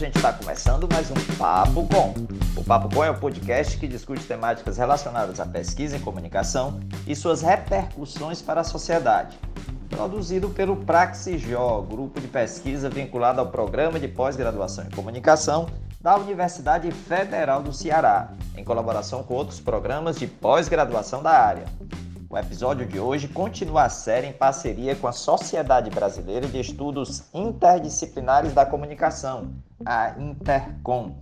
gente está começando mais um Papo Com. O Papo Com é o podcast que discute temáticas relacionadas à pesquisa em comunicação e suas repercussões para a sociedade. Produzido pelo Praxijó, grupo de pesquisa vinculado ao Programa de Pós-Graduação em Comunicação da Universidade Federal do Ceará, em colaboração com outros programas de pós-graduação da área. O episódio de hoje continua a série em parceria com a Sociedade Brasileira de Estudos Interdisciplinares da Comunicação, a Intercom.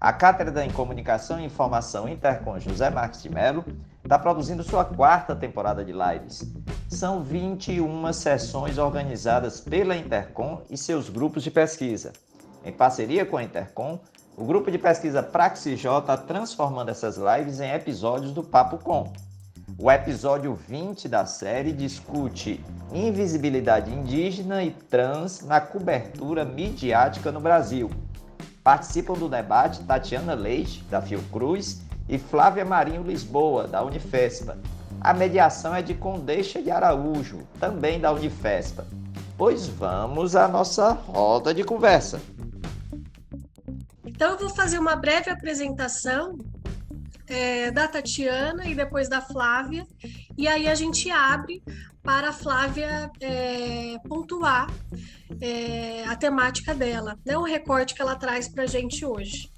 A Cátedra em Comunicação e Informação Intercom José Marques de Mello está produzindo sua quarta temporada de lives. São 21 sessões organizadas pela Intercom e seus grupos de pesquisa. Em parceria com a Intercom, o grupo de pesquisa Praxij está transformando essas lives em episódios do Papo Com o episódio 20 da série discute invisibilidade indígena e trans na cobertura midiática no Brasil. Participam do debate Tatiana Leite, da Fiocruz, e Flávia Marinho Lisboa, da Unifespa. A mediação é de Condeixa de Araújo, também da Unifespa. Pois vamos à nossa roda de conversa. Então, eu vou fazer uma breve apresentação é, da Tatiana e depois da Flávia, e aí a gente abre para a Flávia é, pontuar é, a temática dela, né, o recorte que ela traz para a gente hoje.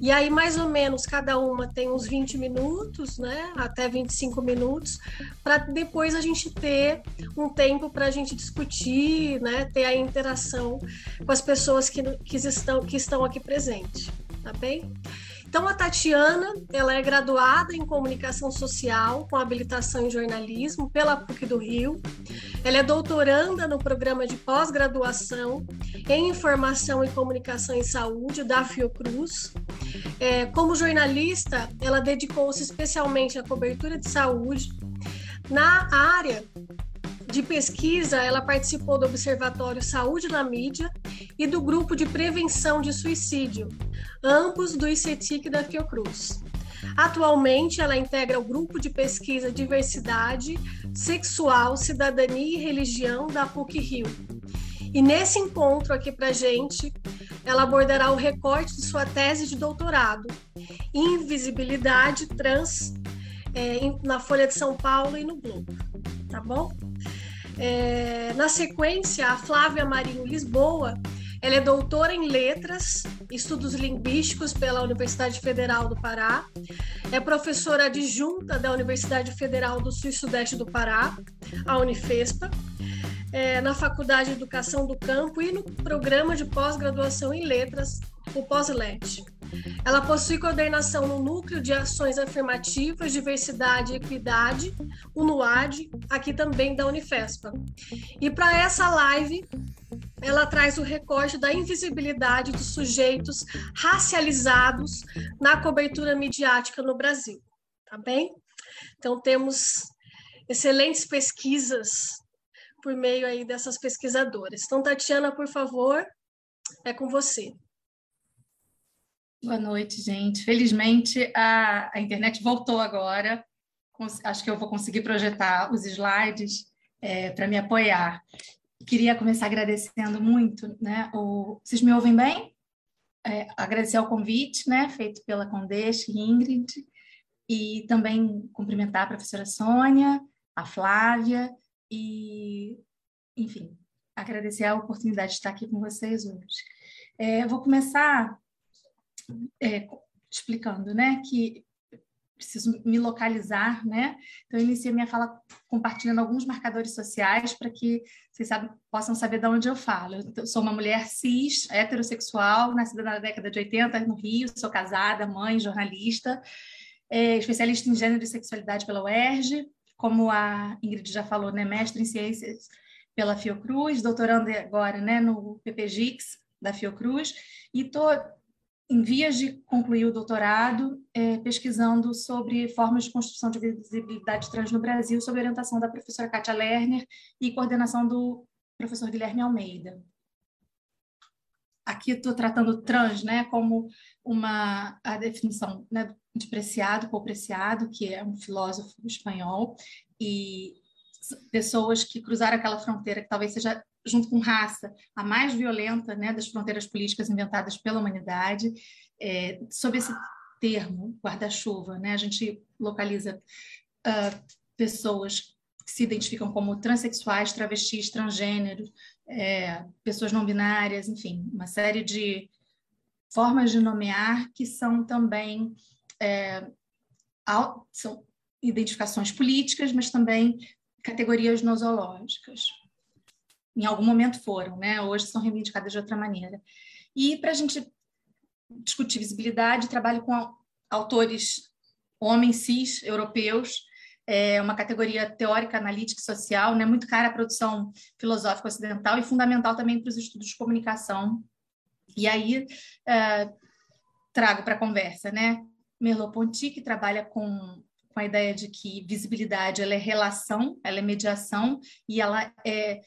E aí, mais ou menos, cada uma tem uns 20 minutos, né? Até 25 minutos, para depois a gente ter um tempo para a gente discutir, né? Ter a interação com as pessoas que, que, estão, que estão aqui presentes, tá bem? Então, a Tatiana, ela é graduada em Comunicação Social, com habilitação em jornalismo pela PUC do Rio. Ela é doutoranda no programa de pós-graduação em Informação e Comunicação em Saúde da Fiocruz. É, como jornalista, ela dedicou-se especialmente à cobertura de saúde. Na área de pesquisa, ela participou do Observatório Saúde na Mídia e do Grupo de Prevenção de Suicídio, ambos do ICETIC da Fiocruz. Atualmente, ela integra o Grupo de Pesquisa Diversidade Sexual, Cidadania e Religião da PUC Rio. E nesse encontro aqui para gente, ela abordará o recorte de sua tese de doutorado, Invisibilidade Trans, é, na Folha de São Paulo e no Globo. Tá bom? É, na sequência, a Flávia Marinho Lisboa, ela é doutora em letras, estudos linguísticos pela Universidade Federal do Pará, é professora adjunta da Universidade Federal do Sul e Sudeste do Pará, a Unifespa, é, na Faculdade de Educação do Campo e no programa de pós-graduação em letras, o POSLET. Ela possui coordenação no Núcleo de Ações Afirmativas, Diversidade e Equidade, o NUAD, aqui também da Unifespa. E para essa live, ela traz o recorte da invisibilidade dos sujeitos racializados na cobertura midiática no Brasil, tá bem? Então temos excelentes pesquisas por meio aí dessas pesquisadoras. Então, Tatiana, por favor, é com você. Boa noite, gente. Felizmente a, a internet voltou agora. Acho que eu vou conseguir projetar os slides é, para me apoiar. Queria começar agradecendo muito, né? O, vocês me ouvem bem? É, agradecer ao convite, né, feito pela Condeste Ingrid, e também cumprimentar a professora Sônia, a Flávia, e, enfim, agradecer a oportunidade de estar aqui com vocês hoje. É, vou começar é, explicando, né, que preciso me localizar, né? Então, eu iniciei minha fala compartilhando alguns marcadores sociais para que vocês possam saber de onde eu falo. Eu sou uma mulher cis, heterossexual, nascida na década de 80 no Rio, sou casada, mãe, jornalista, é, especialista em gênero e sexualidade pela UERJ, como a Ingrid já falou, né, mestre em ciências pela Fiocruz, doutorando agora, né, no PPGIX da Fiocruz, e estou em vias de concluir o doutorado, é, pesquisando sobre formas de construção de visibilidade trans no Brasil, sob orientação da professora Kátia Lerner e coordenação do professor Guilherme Almeida. Aqui estou tratando trans né, como uma a definição né, de Preciado, Paul Preciado, que é um filósofo espanhol, e pessoas que cruzaram aquela fronteira, que talvez seja, junto com raça, a mais violenta né, das fronteiras políticas inventadas pela humanidade. É, sob esse termo, guarda-chuva, né, a gente localiza uh, pessoas que se identificam como transexuais, travestis, transgêneros, é, pessoas não binárias, enfim, uma série de formas de nomear que são também é, são identificações políticas, mas também categorias nosológicas. Em algum momento foram, né? hoje são reivindicadas de outra maneira. E para a gente discutir visibilidade, trabalho com autores homens cis europeus, é uma categoria teórica, analítica e social, né? muito cara à produção filosófica ocidental e fundamental também para os estudos de comunicação. E aí é, trago para a conversa, né? Merleau-Ponty, que trabalha com com a ideia de que visibilidade ela é relação, ela é mediação e ela é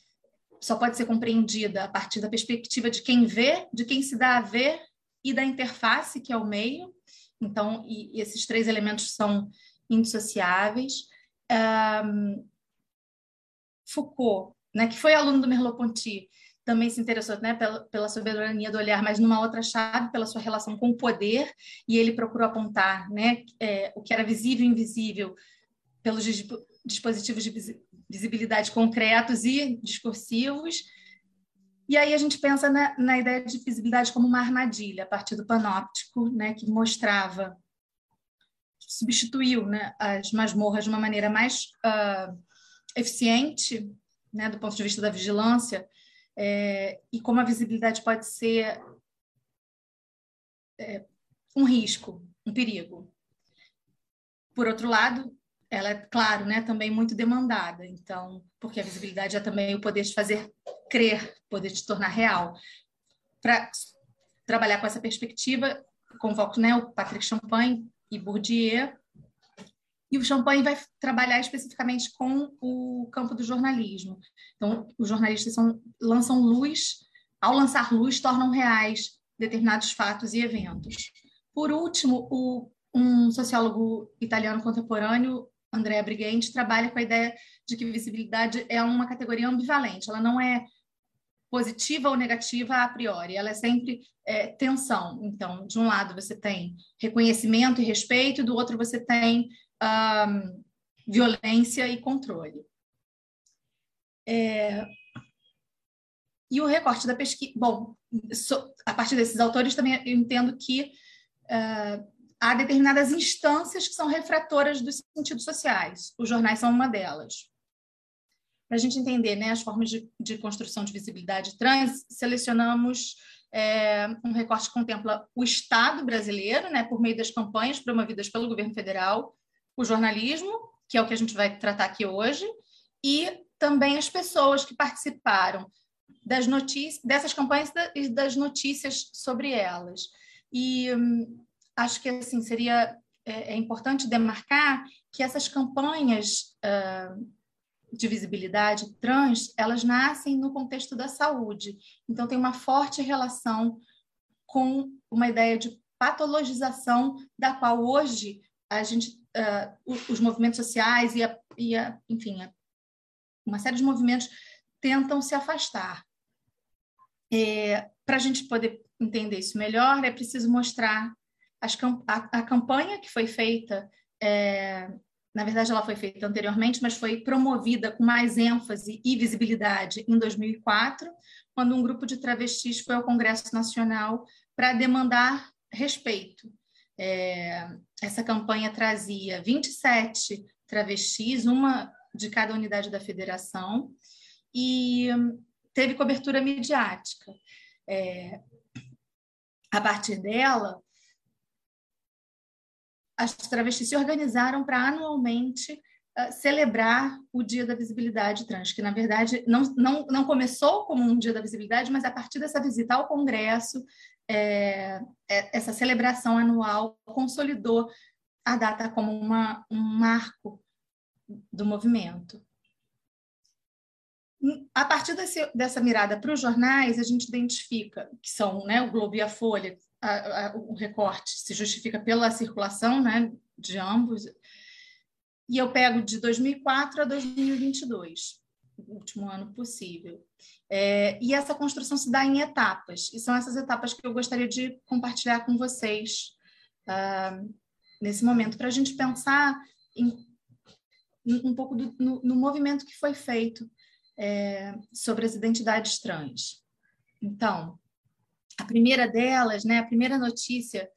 só pode ser compreendida a partir da perspectiva de quem vê, de quem se dá a ver e da interface que é o meio. Então, e, e esses três elementos são indissociáveis. Um, Foucault, né, que foi aluno do Merleau-Ponty, também se interessou né, pela, pela soberania do olhar, mas numa outra chave, pela sua relação com o poder, e ele procurou apontar né, é, o que era visível e invisível pelos dispositivos de visibilidade concretos e discursivos. E aí a gente pensa na, na ideia de visibilidade como uma armadilha, a partir do panóptico, né, que mostrava, substituiu né, as masmorras de uma maneira mais uh, eficiente, né, do ponto de vista da vigilância, é, e como a visibilidade pode ser é, um risco, um perigo. Por outro lado, ela é, claro, né, também muito demandada, então, porque a visibilidade é também o poder de fazer crer, poder de tornar real. Para trabalhar com essa perspectiva, convoco né, o Patrick Champagne e Bourdieu, e o Champagne vai trabalhar especificamente com o campo do jornalismo. Então, os jornalistas são, lançam luz, ao lançar luz, tornam reais determinados fatos e eventos. Por último, o, um sociólogo italiano contemporâneo, Andrea Brighenti, trabalha com a ideia de que visibilidade é uma categoria ambivalente, ela não é positiva ou negativa a priori, ela é sempre é, tensão. Então, de um lado você tem reconhecimento e respeito, do outro você tem um, violência e controle. É, e o recorte da pesquisa. Bom, so, a partir desses autores também eu entendo que uh, há determinadas instâncias que são refratoras dos sentidos sociais. Os jornais são uma delas. Para a gente entender né, as formas de, de construção de visibilidade trans, selecionamos é, um recorte que contempla o Estado brasileiro, né, por meio das campanhas promovidas pelo governo federal, o jornalismo, que é o que a gente vai tratar aqui hoje, e também as pessoas que participaram das notícias, dessas campanhas e das notícias sobre elas. E hum, acho que assim seria é, é, importante demarcar que essas campanhas uh, de visibilidade trans, elas nascem no contexto da saúde. Então tem uma forte relação com uma ideia de patologização da qual hoje a gente uh, os movimentos sociais e, a, e a, enfim, a, uma série de movimentos tentam se afastar. É, Para a gente poder entender isso melhor, é preciso mostrar as, a, a, campanha que foi feita, é, na verdade ela foi feita anteriormente, mas foi promovida com mais ênfase e visibilidade em 2004, quando um grupo de travestis foi ao Congresso Nacional para demandar respeito. É, essa campanha trazia 27 travestis, uma de cada unidade da federação, e teve cobertura midiática. É, a partir dela, as travestis se organizaram para anualmente uh, celebrar o Dia da Visibilidade Trans, que na verdade não, não, não começou como um Dia da Visibilidade, mas a partir dessa visita ao Congresso, é, é, essa celebração anual consolidou a data como uma, um marco do movimento. A partir desse, dessa mirada para os jornais, a gente identifica que são né, o Globo e a Folha, a, a, o recorte se justifica pela circulação né, de ambos, e eu pego de 2004 a 2022, o último ano possível. É, e essa construção se dá em etapas, e são essas etapas que eu gostaria de compartilhar com vocês uh, nesse momento, para a gente pensar em, um pouco do, no, no, movimento que foi feito é, sobre as identidades trans. Então, a primeira delas, né, a primeira notícia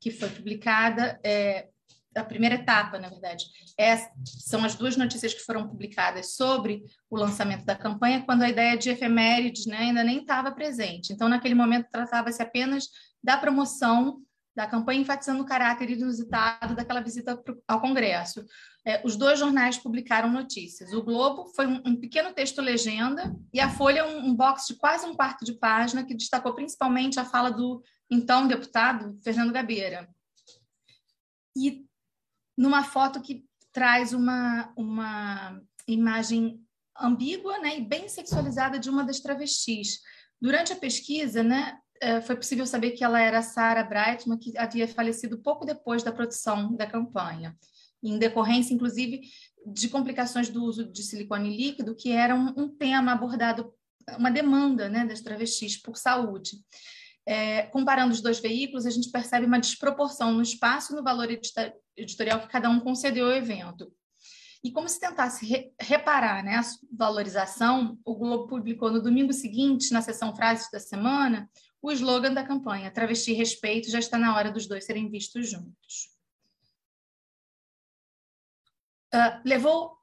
que foi publicada, é, a primeira etapa, na verdade, é, são as duas notícias que foram publicadas sobre o lançamento da campanha, quando a ideia de efemérides né, ainda nem estava presente. Então, naquele momento, tratava-se apenas da promoção da campanha, enfatizando o caráter inusitado daquela visita ao Congresso. É, os dois jornais publicaram notícias. O Globo foi um, pequeno texto legenda e a Folha um, um box de quase um quarto de página que destacou principalmente a fala do então deputado Fernando Gabeira. E numa foto que traz uma, uma imagem ambígua né, e bem sexualizada de uma das travestis. Durante a pesquisa, né, foi possível saber que ela era Sarah Brightman, que havia falecido pouco depois da produção da campanha, em decorrência, inclusive, de complicações do uso de silicone líquido, que era um, um tema abordado, uma demanda né, das travestis por saúde. É, comparando os dois veículos, a gente percebe uma desproporção no espaço e no valor editorial que cada um concedeu ao evento. E como se tentasse re reparar né, a valorização, o Globo publicou no domingo seguinte, na sessão Frases da Semana, o slogan da campanha, Travesti Respeito, já está na hora dos dois serem vistos juntos. Uh, levou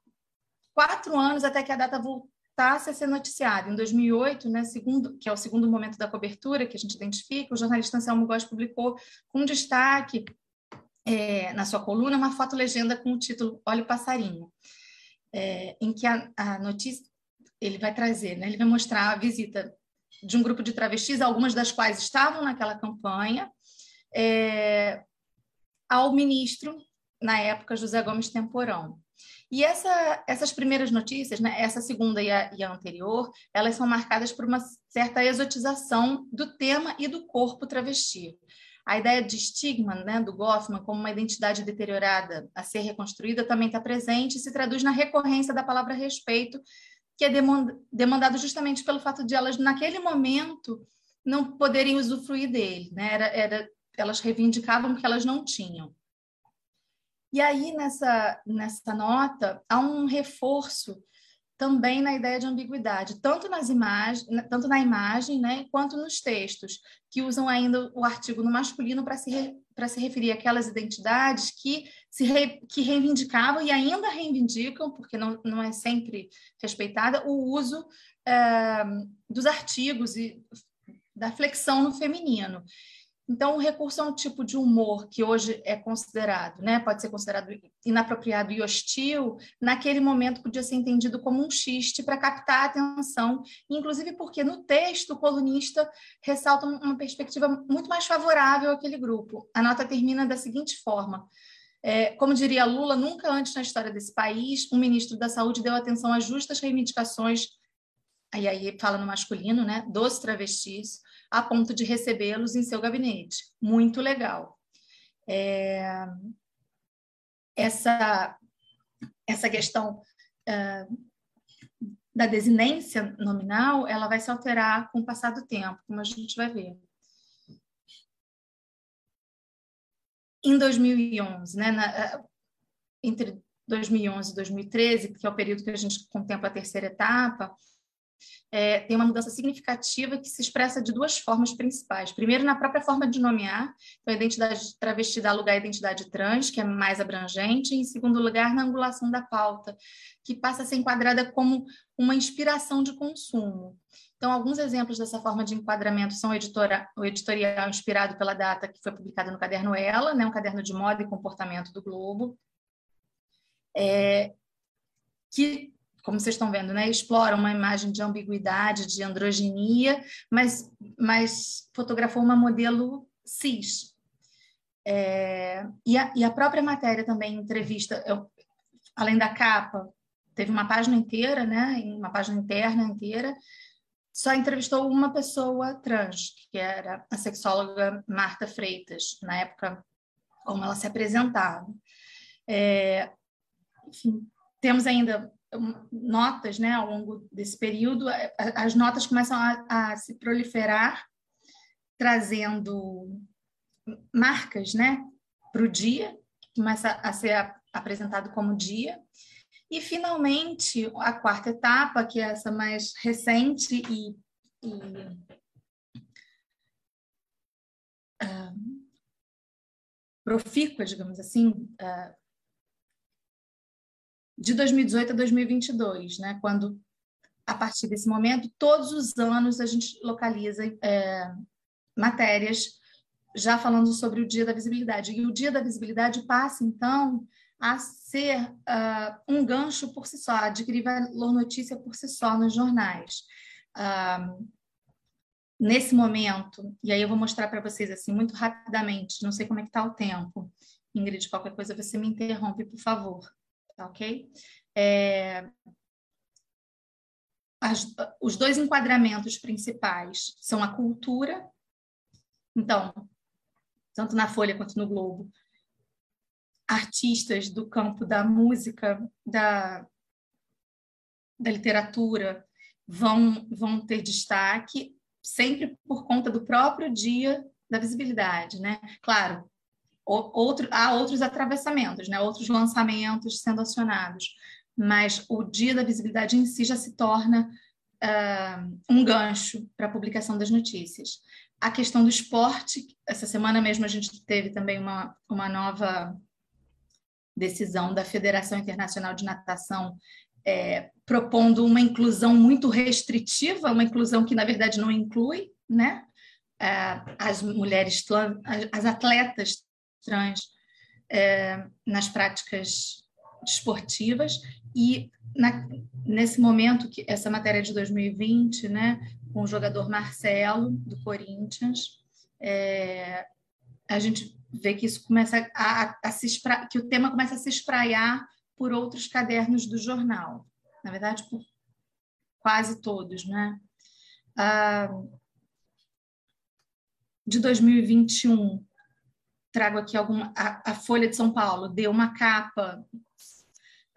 quatro anos até que a data voltasse a ser noticiada. Em 2008, né, segundo, que é o segundo momento da cobertura que a gente identifica, o jornalista Anselmo Góes publicou com destaque é, na sua coluna uma foto-legenda com o título Olha o Passarinho, é, em que a, a notícia ele vai trazer, né, ele vai mostrar a visita de um grupo de travestis, algumas das quais estavam naquela campanha, é, ao ministro, na época, José Gomes Temporão. E essa, essas primeiras notícias, né, essa segunda e a, e a, anterior, elas são marcadas por uma certa exotização do tema e do corpo travesti. A ideia de estigma né, do Goffman como uma identidade deteriorada a ser reconstruída também está presente e se traduz na recorrência da palavra respeito que é demandado justamente pelo fato de elas, naquele momento, não poderem usufruir dele. Né? Era, era, elas reivindicavam que elas não tinham. E aí, nessa, nessa nota, há um reforço também na ideia de ambiguidade, tanto nas imagens, tanto na imagem, né, quanto nos textos, que usam ainda o artigo no masculino para se para se referir àquelas identidades que se re, que reivindicavam e ainda reivindicam, porque não, não é sempre respeitada, o uso é, dos artigos e da flexão no feminino. Então, o recurso é um tipo de humor que hoje é considerado, né? Pode ser considerado inapropriado e hostil. Naquele momento, podia ser entendido como um xiste para captar a atenção, inclusive porque no texto o colunista ressalta uma perspectiva muito mais favorável àquele grupo. A nota termina da seguinte forma: é, como diria Lula, nunca antes na história desse país um ministro da Saúde deu atenção às justas reivindicações, aí, aí fala no masculino, né, dos travestis a ponto de recebê-los em seu gabinete. Muito legal. É, essa, essa questão uh, da desinência nominal, ela vai se alterar com o passar do tempo, como a gente vai ver. Em 2011, né, na, entre 2011 e 2013, que é o período que a gente contempla a terceira etapa, é, tem uma mudança significativa que se expressa de duas formas principais. Primeiro, na própria forma de nomear, então a identidade travesti dá lugar à identidade trans, que é mais abrangente, e em segundo lugar, na angulação da pauta, que passa a ser enquadrada como uma inspiração de consumo. Então, alguns exemplos dessa forma de enquadramento são editora, o editorial inspirado pela data que foi publicada no caderno Ela, né, um caderno de moda e comportamento do Globo, é, que como vocês estão vendo, né, explora uma imagem de ambiguidade, de androginia, mas, mas fotografou uma modelo cis. É, e, a, e, a, própria matéria também, entrevista, eu, além da capa, teve uma página inteira, né, uma página interna inteira, só entrevistou uma pessoa trans, que era a sexóloga Marta Freitas, na época como ela se apresentava. É, enfim, temos ainda notas né, ao longo desse período, as notas começam a, a se proliferar, trazendo marcas né, para o dia, começa a ser apresentado como dia. E, finalmente, a quarta etapa, que é essa mais recente e, e uh, profícua, digamos assim, uh, de 2018 a 2022, né? quando, a partir desse momento, todos os anos a gente localiza é, matérias já falando sobre o Dia da Visibilidade. E o Dia da Visibilidade passa, então, a ser uh, um gancho por si só, adquirir valor notícia por si só nos jornais. Uh, nesse momento, e aí eu vou mostrar para vocês assim muito rapidamente, não sei como é que está o tempo. Ingrid, qualquer coisa você me interrompe, por favor. Tá ok? É, as, os dois enquadramentos principais são a cultura, então, tanto na Folha quanto no Globo, artistas do campo da música, da, da literatura, vão, vão ter destaque, sempre por conta do próprio dia da visibilidade, né? Claro, outro, há outros atravessamentos, né? outros lançamentos sendo acionados, mas o dia da visibilidade em si já se torna uh, um gancho para a publicação das notícias. A questão do esporte, essa semana mesmo a gente teve também uma, uma nova decisão da Federação Internacional de Natação é, propondo uma inclusão muito restritiva, uma inclusão que na verdade não inclui, né? É, as mulheres, as atletas trans é, nas práticas desportivas e na, nesse momento que essa matéria é de 2020, né, com o jogador Marcelo do Corinthians, é, a gente vê que isso começa a, a, a se espra, que o tema começa a se espraiar por outros cadernos do jornal, na verdade por quase todos, né? Ah, de 2021 trago aqui alguma. A, a, Folha de São Paulo deu uma capa,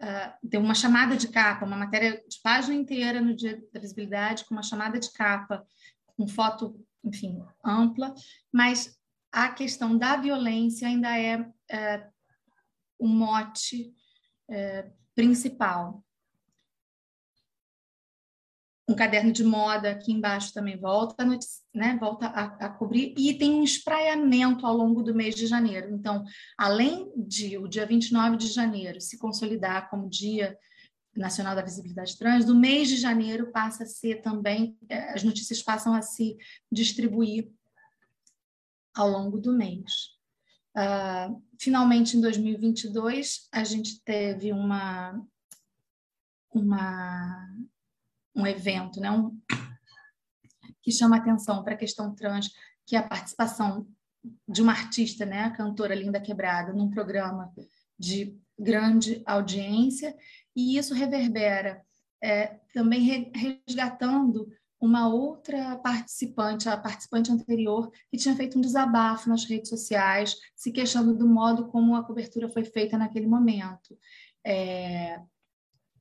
uh, deu uma chamada de capa, uma matéria de página inteira no Dia da Visibilidade, com uma chamada de capa, com foto, enfim, ampla, mas a questão da violência ainda é, é o mote é, principal um caderno de moda aqui embaixo também volta, né, volta a, a, cobrir, e tem um espraiamento ao longo do mês de janeiro. Então, além de o dia 29 de janeiro se consolidar como Dia Nacional da Visibilidade Trans, do mês de janeiro passa a ser também, eh, as notícias passam a se distribuir ao longo do mês. Uh, finalmente, em 2022, a gente teve uma, uma um evento, né? Um, que chama atenção para a questão trans, que é a participação de uma artista, né, a cantora Linda Quebrada, num programa de grande audiência, e isso reverbera é, também resgatando uma outra participante, a participante anterior, que tinha feito um desabafo nas redes sociais, se queixando do modo como a cobertura foi feita naquele momento. É,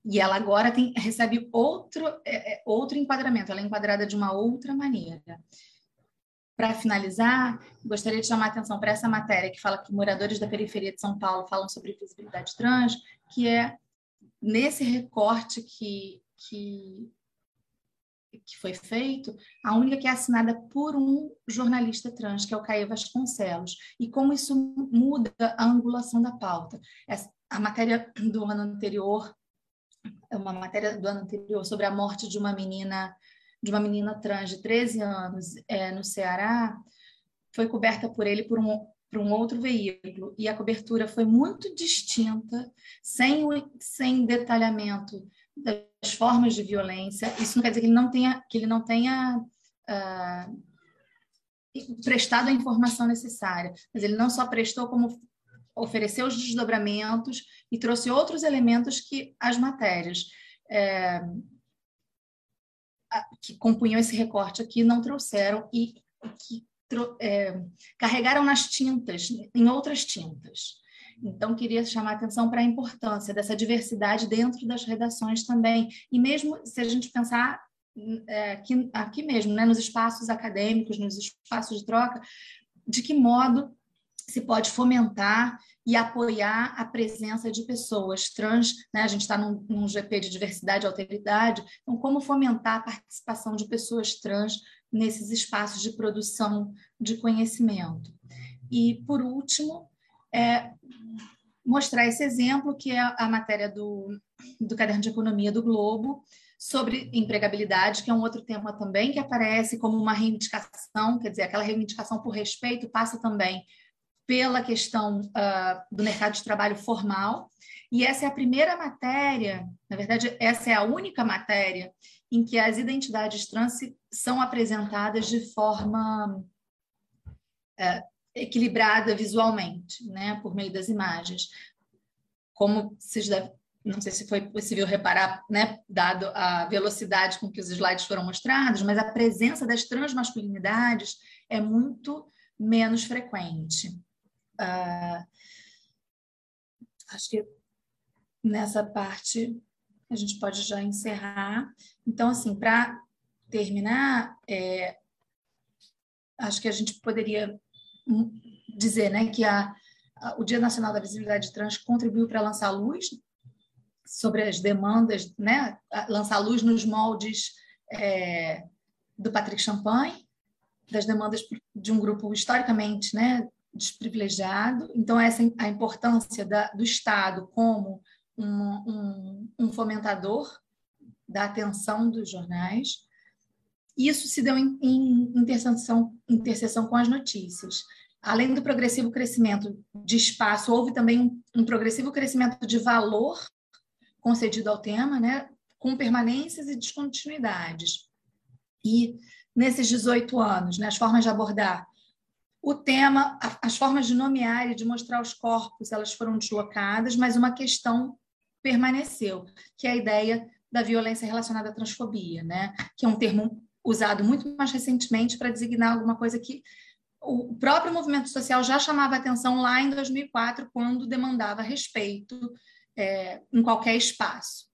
e ela agora tem, recebe outro, é, é, outro enquadramento, ela é enquadrada de uma outra maneira. Para finalizar, gostaria de chamar a atenção para essa matéria que fala que moradores da periferia de São Paulo falam sobre visibilidade trans, que é nesse recorte que, que, que foi feito, a única que é assinada por um jornalista trans, que é o Caio Vasconcelos, e como isso muda a angulação da pauta. Essa, a matéria do ano anterior uma matéria do ano anterior sobre a morte de uma menina de uma menina trans de 13 anos é, no Ceará. Foi coberta por ele por um, por um outro veículo. E a cobertura foi muito distinta, sem, sem detalhamento das formas de violência. Isso não quer dizer que ele não tenha que ele não tenha uh, prestado a informação necessária, mas ele não só prestou como ofereceu os desdobramentos e trouxe outros elementos que as matérias é, que compunham esse recorte aqui não trouxeram e que é, carregaram nas tintas, em outras tintas. Então, queria chamar a atenção para a importância dessa diversidade dentro das redações também. E mesmo se a gente pensar é, aqui, aqui mesmo, né, nos espaços acadêmicos, nos espaços de troca, de que modo se pode fomentar e apoiar a presença de pessoas trans, né? A gente está num, num, GP de diversidade e alteridade, então como fomentar a participação de pessoas trans nesses espaços de produção de conhecimento. E por último, é, mostrar esse exemplo que é a matéria do, do caderno de economia do Globo sobre empregabilidade, que é um outro tema também que aparece como uma reivindicação, quer dizer, aquela reivindicação por respeito passa também pela questão uh, do mercado de trabalho formal. E essa é a primeira matéria, na verdade, essa é a única matéria em que as identidades trans são apresentadas de forma uh, equilibrada visualmente, né, por meio das imagens. Como vocês devem, não sei se foi possível reparar, né, dado a velocidade com que os slides foram mostrados, mas a presença das transmasculinidades é muito menos frequente. Uh, acho que nessa parte a gente pode já encerrar. Então, assim, para terminar, é, acho que a gente poderia dizer né, que a, a, o Dia Nacional da Visibilidade Trans contribuiu para lançar luz sobre as demandas, né, lançar luz nos moldes é, do Patrick Champagne, das demandas de um grupo historicamente né, desprivilegiado. Então, essa a importância da, do Estado como um, um, um, fomentador da atenção dos jornais. Isso se deu em, em interseção, interseção com as notícias. Além do progressivo crescimento de espaço, houve também um, um progressivo crescimento de valor concedido ao tema, né, com permanências e descontinuidades. E nesses 18 anos, né, as formas de abordar o tema, as formas de nomear e de mostrar os corpos, elas foram deslocadas, mas uma questão permaneceu, que é a ideia da violência relacionada à transfobia, né? que é um termo usado muito mais recentemente para designar alguma coisa que o próprio movimento social já chamava atenção lá em 2004, quando demandava respeito é, em qualquer espaço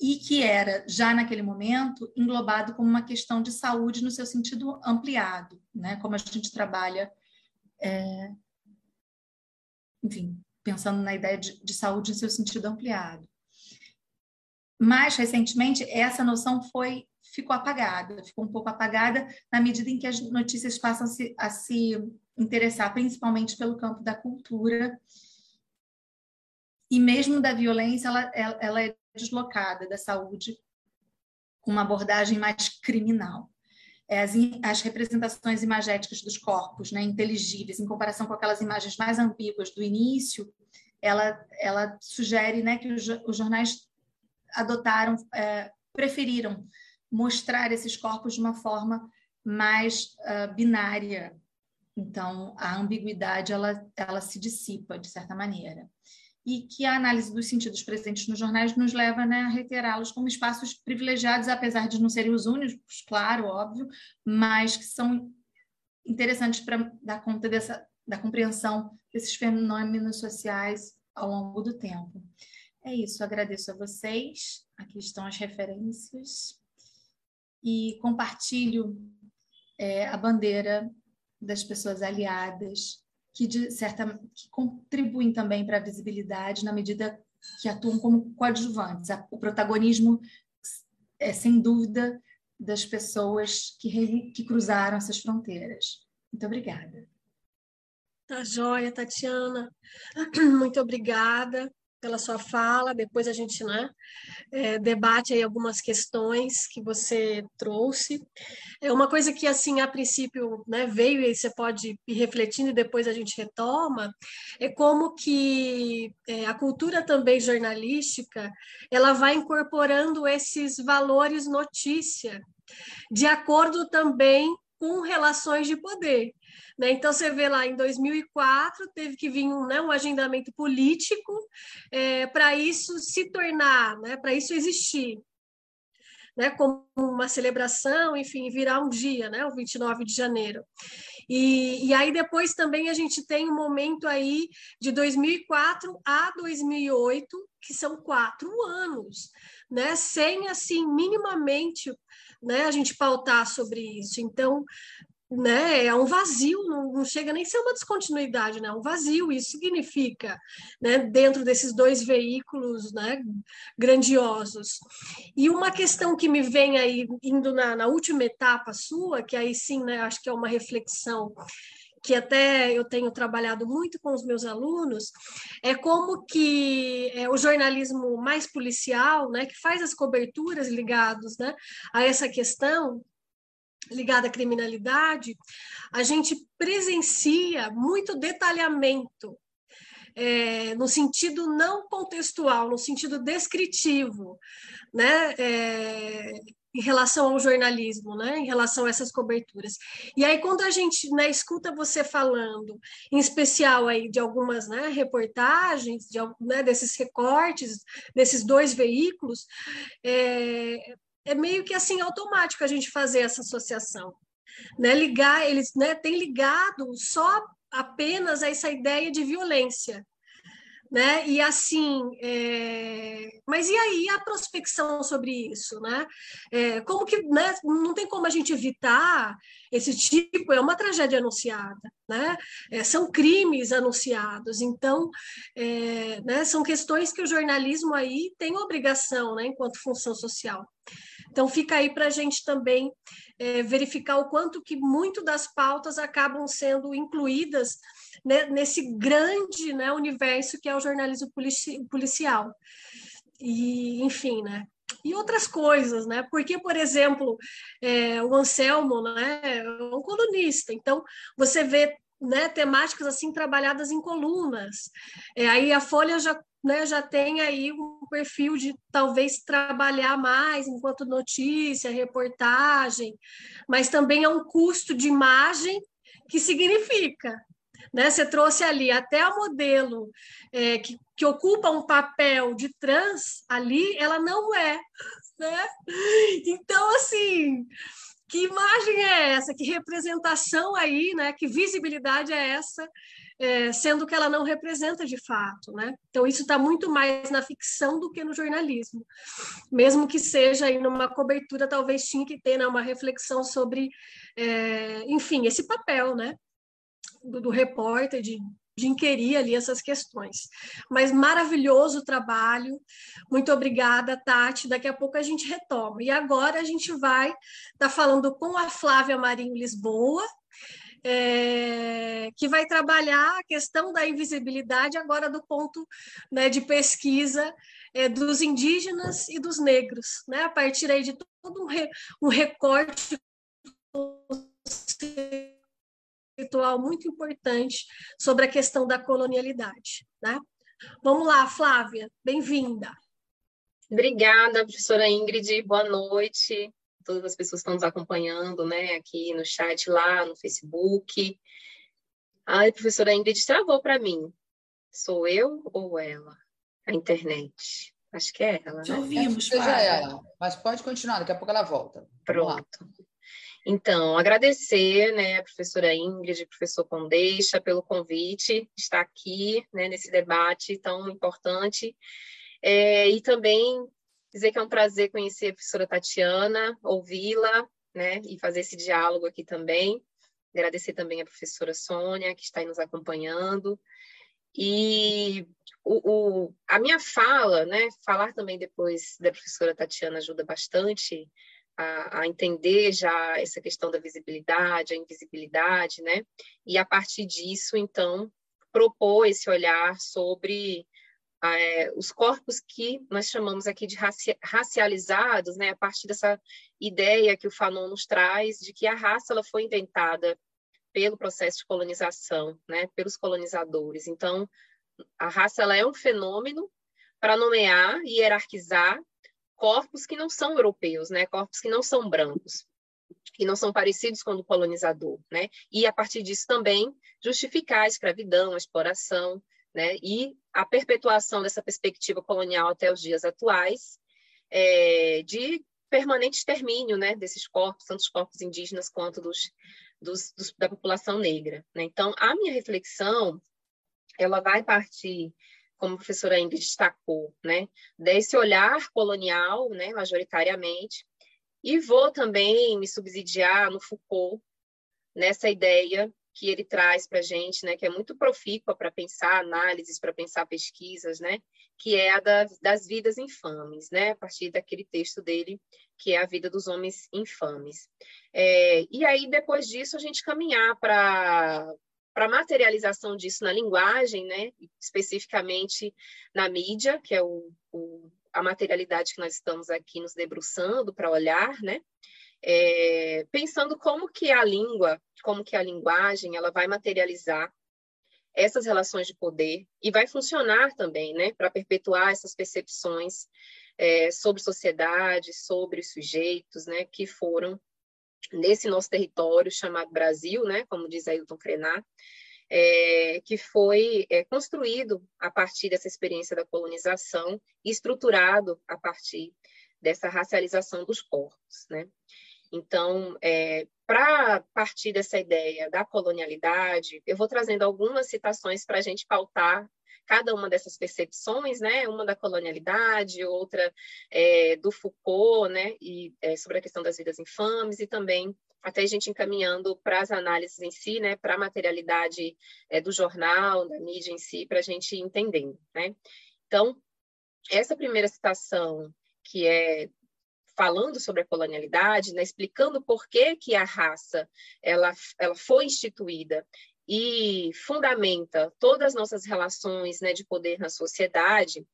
e que era, já naquele momento, englobado como uma questão de saúde no seu sentido ampliado, né? como a gente trabalha, é... enfim, pensando na ideia de, de saúde em seu sentido ampliado. Mais recentemente, essa noção foi ficou apagada, ficou um pouco apagada na medida em que as notícias passam a se, a se interessar principalmente pelo campo da cultura e mesmo da violência, ela, ela é deslocada da saúde com uma abordagem mais criminal. É, as, as, representações imagéticas dos corpos, né, inteligíveis, em comparação com aquelas imagens mais ambíguas do início, ela, ela sugere né, que os, os jornais adotaram, é, preferiram mostrar esses corpos de uma forma mais uh, binária. Então, a ambiguidade ela, ela se dissipa, de certa maneira e que a análise dos sentidos presentes nos jornais nos leva né, a reiterá-los como espaços privilegiados, apesar de não serem os únicos, claro, óbvio, mas que são interessantes para dar conta dessa, da compreensão desses fenômenos sociais ao longo do tempo. É isso, agradeço a vocês, aqui estão as referências, e compartilho é, a bandeira das pessoas aliadas que de certa que contribuem também para a visibilidade na medida que atuam como coadjuvantes. O protagonismo é sem dúvida das pessoas que, que cruzaram essas fronteiras. Muito obrigada. Tá joia, Tatiana. Muito obrigada pela sua fala. Depois a gente né, é, debate aí algumas questões que você trouxe. É uma coisa que, assim, a princípio né, veio e você pode ir refletindo e depois a gente retoma, é como que é, a cultura também jornalística ela vai incorporando esses valores notícia, de acordo também com relações de poder. Né? Então, você vê lá, em 2004, teve que vir um, né, um agendamento político é, para isso se tornar, né, para isso existir. Né, como uma celebração, enfim, virar um dia, né, o 29 de janeiro. E, e aí depois também a gente tem um momento aí de 2004 a 2008, que são quatro anos, né? Sem, assim, minimamente né, a gente pautar sobre isso. Então, né, é um vazio, não, não, chega nem a ser uma descontinuidade, né, é um vazio, isso significa, né, dentro desses dois veículos, né, grandiosos. E uma questão que me vem aí, indo na, na última etapa sua, que aí sim, né, acho que é uma reflexão que até eu tenho trabalhado muito com os meus alunos, é como que é, o jornalismo mais policial, né, que faz as coberturas ligados né, a essa questão, ligada à criminalidade, a gente presencia muito detalhamento, é, no sentido não contextual, no sentido descritivo, né? É, em relação ao jornalismo, né, em relação a essas coberturas. E aí quando a gente né, escuta você falando, em especial aí de algumas né, reportagens, de, né, desses recortes, desses dois veículos, é, é meio que assim automático a gente fazer essa associação, né? Ligar eles, né? Tem ligado só apenas a essa ideia de violência, né? E assim, é... mas e aí a prospecção sobre isso, né? É, como que, né? Não tem como a gente evitar esse tipo, é uma tragédia anunciada, né? É, são crimes anunciados, então, é, né? São questões que o jornalismo aí tem obrigação, né? Enquanto função social. Então fica aí para a gente também é, verificar o quanto que muito das pautas acabam sendo incluídas né, nesse grande né, universo que é o jornalismo polici policial. E, enfim, né? E outras coisas, né? Porque, por exemplo, é, o Anselmo né, é um colunista, então você vê né, temáticas assim trabalhadas em colunas. É, aí a Folha já, né, já tem aí um perfil de talvez trabalhar mais enquanto notícia, reportagem, mas também é um custo de imagem que significa né? Você trouxe ali até a modelo é, que, que ocupa um papel de trans ali, ela não é. Né? Então, assim, que imagem é essa? Que representação aí, né? Que visibilidade é essa? É, sendo que ela não representa de fato, né? Então isso está muito mais na ficção do que no jornalismo, mesmo que seja aí numa cobertura, talvez tinha que ter né, uma reflexão sobre, é, enfim, esse papel, né? do, do repórter, de, de inquirir ali essas questões. Mas maravilhoso trabalho. Muito obrigada, Tati. Daqui a pouco a gente retoma. E agora a gente vai estar tá falando com a Flávia Marinho Lisboa, é, que vai trabalhar a questão da invisibilidade agora do ponto né, de pesquisa é, dos indígenas e dos negros, né, a partir aí de todo um, re, um recorte conceitual muito importante sobre a questão da colonialidade. Né? Vamos lá, Flávia, bem-vinda. Obrigada, professora Ingrid, boa noite. Todas as pessoas que estão nos acompanhando, né, aqui no chat, lá no Facebook. Ai, professora Ingrid, travou para mim. Sou eu ou ela? A internet. Acho que é ela. Te né? ouvimos, seja ela, mas pode continuar, daqui a pouco ela volta. Pronto. Então, agradecer né, a professora Ingrid, professor Condeixa, pelo convite de estar aqui né, nesse debate tão importante. É, e também dizer que é um prazer conhecer a professora Tatiana, ouvi-la né, e fazer esse diálogo aqui também. Agradecer também a professora Sônia, que está aí nos acompanhando. E o, o, a minha fala, né, falar também depois da professora Tatiana ajuda bastante a, a, entender já essa questão da visibilidade, a invisibilidade, né? E a partir disso, então, propor esse olhar sobre é, os corpos que nós chamamos aqui de raci racializados, né? A partir dessa ideia que o Fanon nos traz de que a raça ela foi inventada pelo processo de colonização, né? Pelos colonizadores. Então, a raça ela é um fenômeno para nomear e hierarquizar corpos que não são europeus, né? Corpos que não são brancos, que não são parecidos com o do colonizador, né? E a partir disso também justificar a escravidão, a exploração, né? E a perpetuação dessa perspectiva colonial até os dias atuais, é, de permanente extermínio, né? Desses corpos, tanto os corpos indígenas quanto dos dos, dos, da população negra. Né? Então, a minha reflexão, ela vai partir como a professora Ingrid destacou, né, desse olhar colonial, né, majoritariamente, e vou também me subsidiar no Foucault, nessa ideia que ele traz para a gente, né, que é muito profícua para pensar análises, para pensar pesquisas, né, que é a das, das vidas infames, né, a partir daquele texto dele, que é a vida dos homens infames. É, e aí, depois disso, a gente caminhar para para a materialização disso na linguagem, né, especificamente na mídia, que é o, o, a materialidade que nós estamos aqui nos debruçando para olhar, né, é, pensando como que a língua, como que a linguagem, ela vai materializar essas relações de poder e vai funcionar também, né, para perpetuar essas percepções é, sobre sociedade, sobre sujeitos, né, que foram nesse nosso território chamado Brasil, né, como diz Ailton Krenar, é, que foi é, construído a partir dessa experiência da colonização e estruturado a partir dessa racialização dos corpos, né? Então, é, para partir dessa ideia da colonialidade, eu vou trazendo algumas citações para a gente pautar cada uma dessas percepções, né? Uma da colonialidade, outra é, do Foucault, né? E é, sobre a questão das vidas infames e também até a gente encaminhando para as análises em si, né? Para a materialidade é, do jornal, da mídia em si, para a gente entendendo, né? Então, essa primeira citação que é falando sobre a colonialidade, né, explicando por que, que a raça ela, ela foi instituída e fundamenta todas as nossas relações né, de poder na sociedade,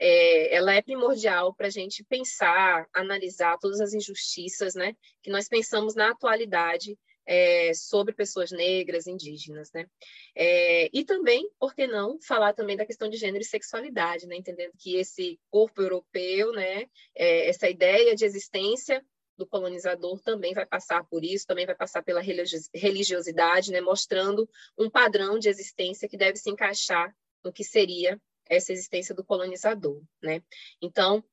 é, ela é primordial para a gente pensar, analisar todas as injustiças né, que nós pensamos na atualidade é, sobre pessoas negras, indígenas, né? É, e também, por que não, falar também da questão de gênero e sexualidade, né? Entendendo que esse corpo europeu, né, é, essa ideia de existência do colonizador também vai passar por isso, também vai passar pela religiosidade, né, mostrando um padrão de existência que deve se encaixar no que seria essa existência do colonizador, né? Então,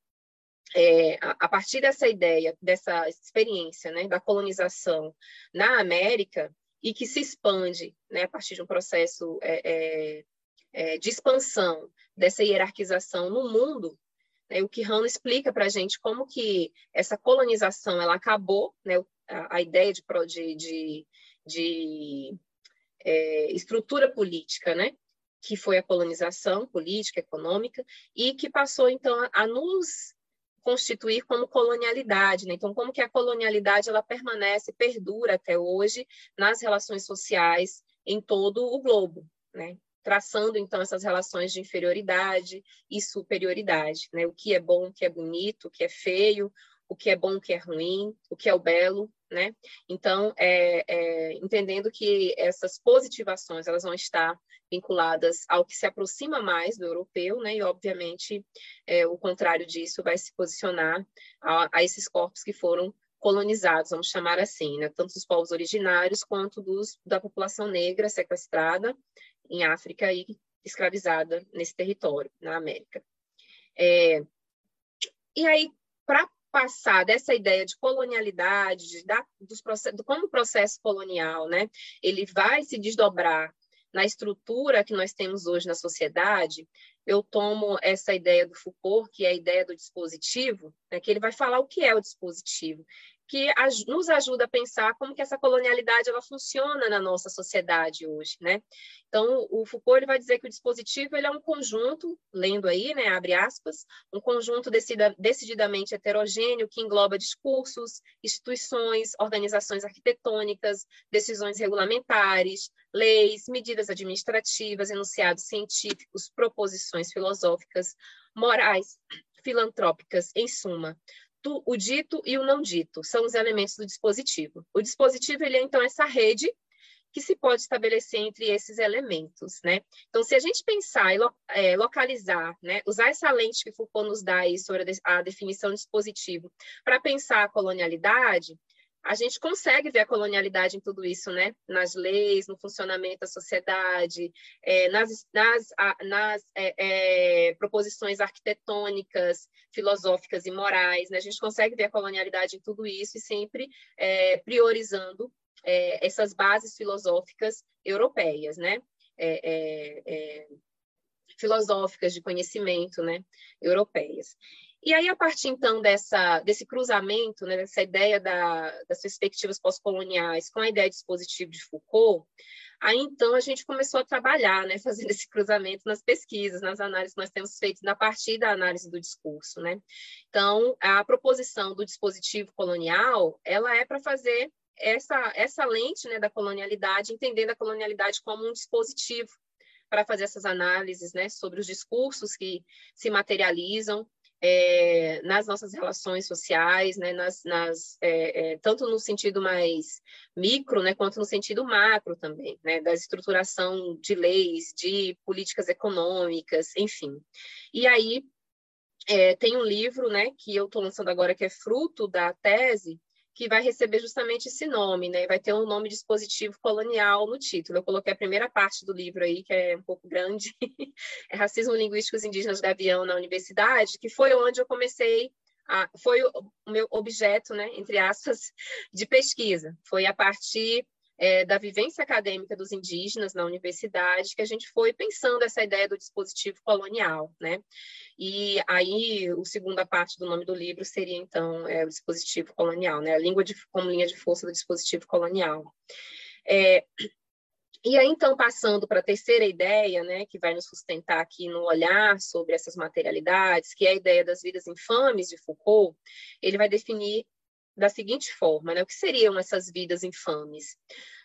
é, a, partir dessa ideia, dessa experiência, né, da colonização na América e que se expande, né, a partir de um processo é, é, é de expansão dessa hierarquização no mundo, né, o que Rano explica para a gente como que essa colonização ela acabou, né, a, a ideia de, de, de, de é, estrutura política, né, que foi a colonização política, econômica, e que passou, então, a, a nos constituir como colonialidade. Né? Então, como que a colonialidade ela permanece, perdura até hoje nas relações sociais em todo o globo. Né? traçando então essas relações de inferioridade e superioridade, né? O que é bom, o que é bonito, o que é feio, o que é bom, o que é ruim, o que é o belo, né? Então, é, é, entendendo que essas positivações elas vão estar vinculadas ao que se aproxima mais do europeu, né? E obviamente é, o contrário disso vai se posicionar a, a esses corpos que foram colonizados, vamos chamar assim, né? tanto dos povos originários quanto dos, da população negra sequestrada em África e escravizada nesse território, na América. É, e aí, para passar dessa ideia de colonialidade, de, da, dos processos, como o processo colonial, né, ele vai se desdobrar na estrutura que nós temos hoje na sociedade, eu tomo essa ideia do Foucault, que é a ideia do dispositivo, né, que ele vai falar o que é o dispositivo que nos ajuda a pensar como que essa colonialidade ela funciona na nossa sociedade hoje, né? Então, o Foucault ele vai dizer que o dispositivo ele é um conjunto, lendo aí, né, abre aspas, um conjunto decida, decididamente heterogêneo que engloba discursos, instituições, organizações arquitetônicas, decisões regulamentares, leis, medidas administrativas, enunciados científicos, proposições filosóficas, morais, filantrópicas, em suma, o dito e o não dito são os elementos do dispositivo. O dispositivo ele é então essa rede que se pode estabelecer entre esses elementos, né? Então, se a gente pensar e é, localizar, né, usar essa lente que Foucault nos dá aí sobre a definição de dispositivo para pensar a colonialidade, a gente consegue ver a colonialidade em tudo isso, né? Nas leis, no funcionamento da sociedade, é, nas, nas, nas é, é, proposições arquitetônicas, filosóficas e morais, né? A gente consegue ver a colonialidade em tudo isso e sempre é, priorizando é, essas bases filosóficas europeias, né? É, filosóficas de conhecimento, né? Europeias. E aí, a partir, então, dessa, desse cruzamento, né, dessa ideia da, das perspectivas pós-coloniais com a ideia de dispositivo de Foucault, aí, então, a gente começou a trabalhar, né, fazendo esse cruzamento nas pesquisas, nas análises que nós temos feito a partir da análise do discurso, né? Então, a proposição do dispositivo colonial, ela é para fazer essa, essa lente né, da colonialidade, entendendo a colonialidade como um dispositivo para fazer essas análises né, sobre os discursos que se materializam é, nas nossas relações sociais, né, nas, nas é, é, tanto no sentido mais micro, né, quanto no sentido macro também, né, da estruturação de leis, de políticas econômicas, enfim. E aí tem um livro, né, que eu estou lançando agora que é fruto da tese que vai receber justamente esse nome, né? Vai ter um nome dispositivo colonial no título. Eu coloquei a primeira parte do livro aí, que é um pouco grande, é Racismo Linguísticos Indígenas Gavião na Universidade, que foi onde eu comecei a, foi o meu objeto, né, entre aspas, de pesquisa. Foi a partir é, da vivência acadêmica dos indígenas na universidade que a gente foi pensando essa ideia do dispositivo colonial, né? E aí, a segunda parte do nome do livro seria, então, é, o dispositivo colonial, né? A língua de, como linha de força do dispositivo colonial. É, e aí, então, passando para a terceira ideia, né, que vai nos sustentar aqui no olhar sobre essas materialidades, que é a ideia das vidas infames de Foucault, ele vai definir da seguinte forma, né? O que seriam essas vidas infames?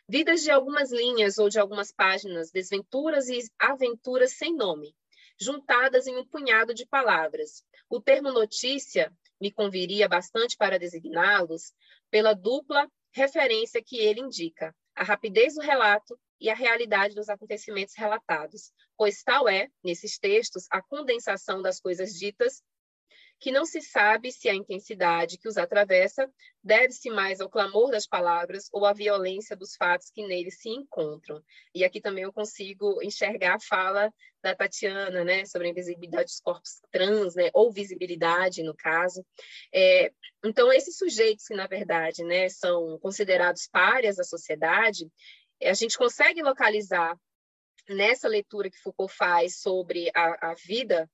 Vidas de algumas linhas ou de algumas páginas, desventuras e aventuras sem nome, juntadas em um punhado de palavras. O termo notícia me conviria bastante para designá-los pela dupla referência que ele indica, a rapidez do relato e a realidade dos acontecimentos relatados, pois tal é, nesses textos, a condensação das coisas ditas que não se sabe se a intensidade que os atravessa deve-se mais ao clamor das palavras ou à violência dos fatos que neles se encontram. E aqui também eu consigo enxergar a fala da Tatiana, né, sobre a invisibilidade dos corpos trans, né, ou visibilidade, no caso. É, então, esses sujeitos que, na verdade, né, são considerados párias da sociedade, a gente consegue localizar nessa leitura que Foucault faz sobre a, a vida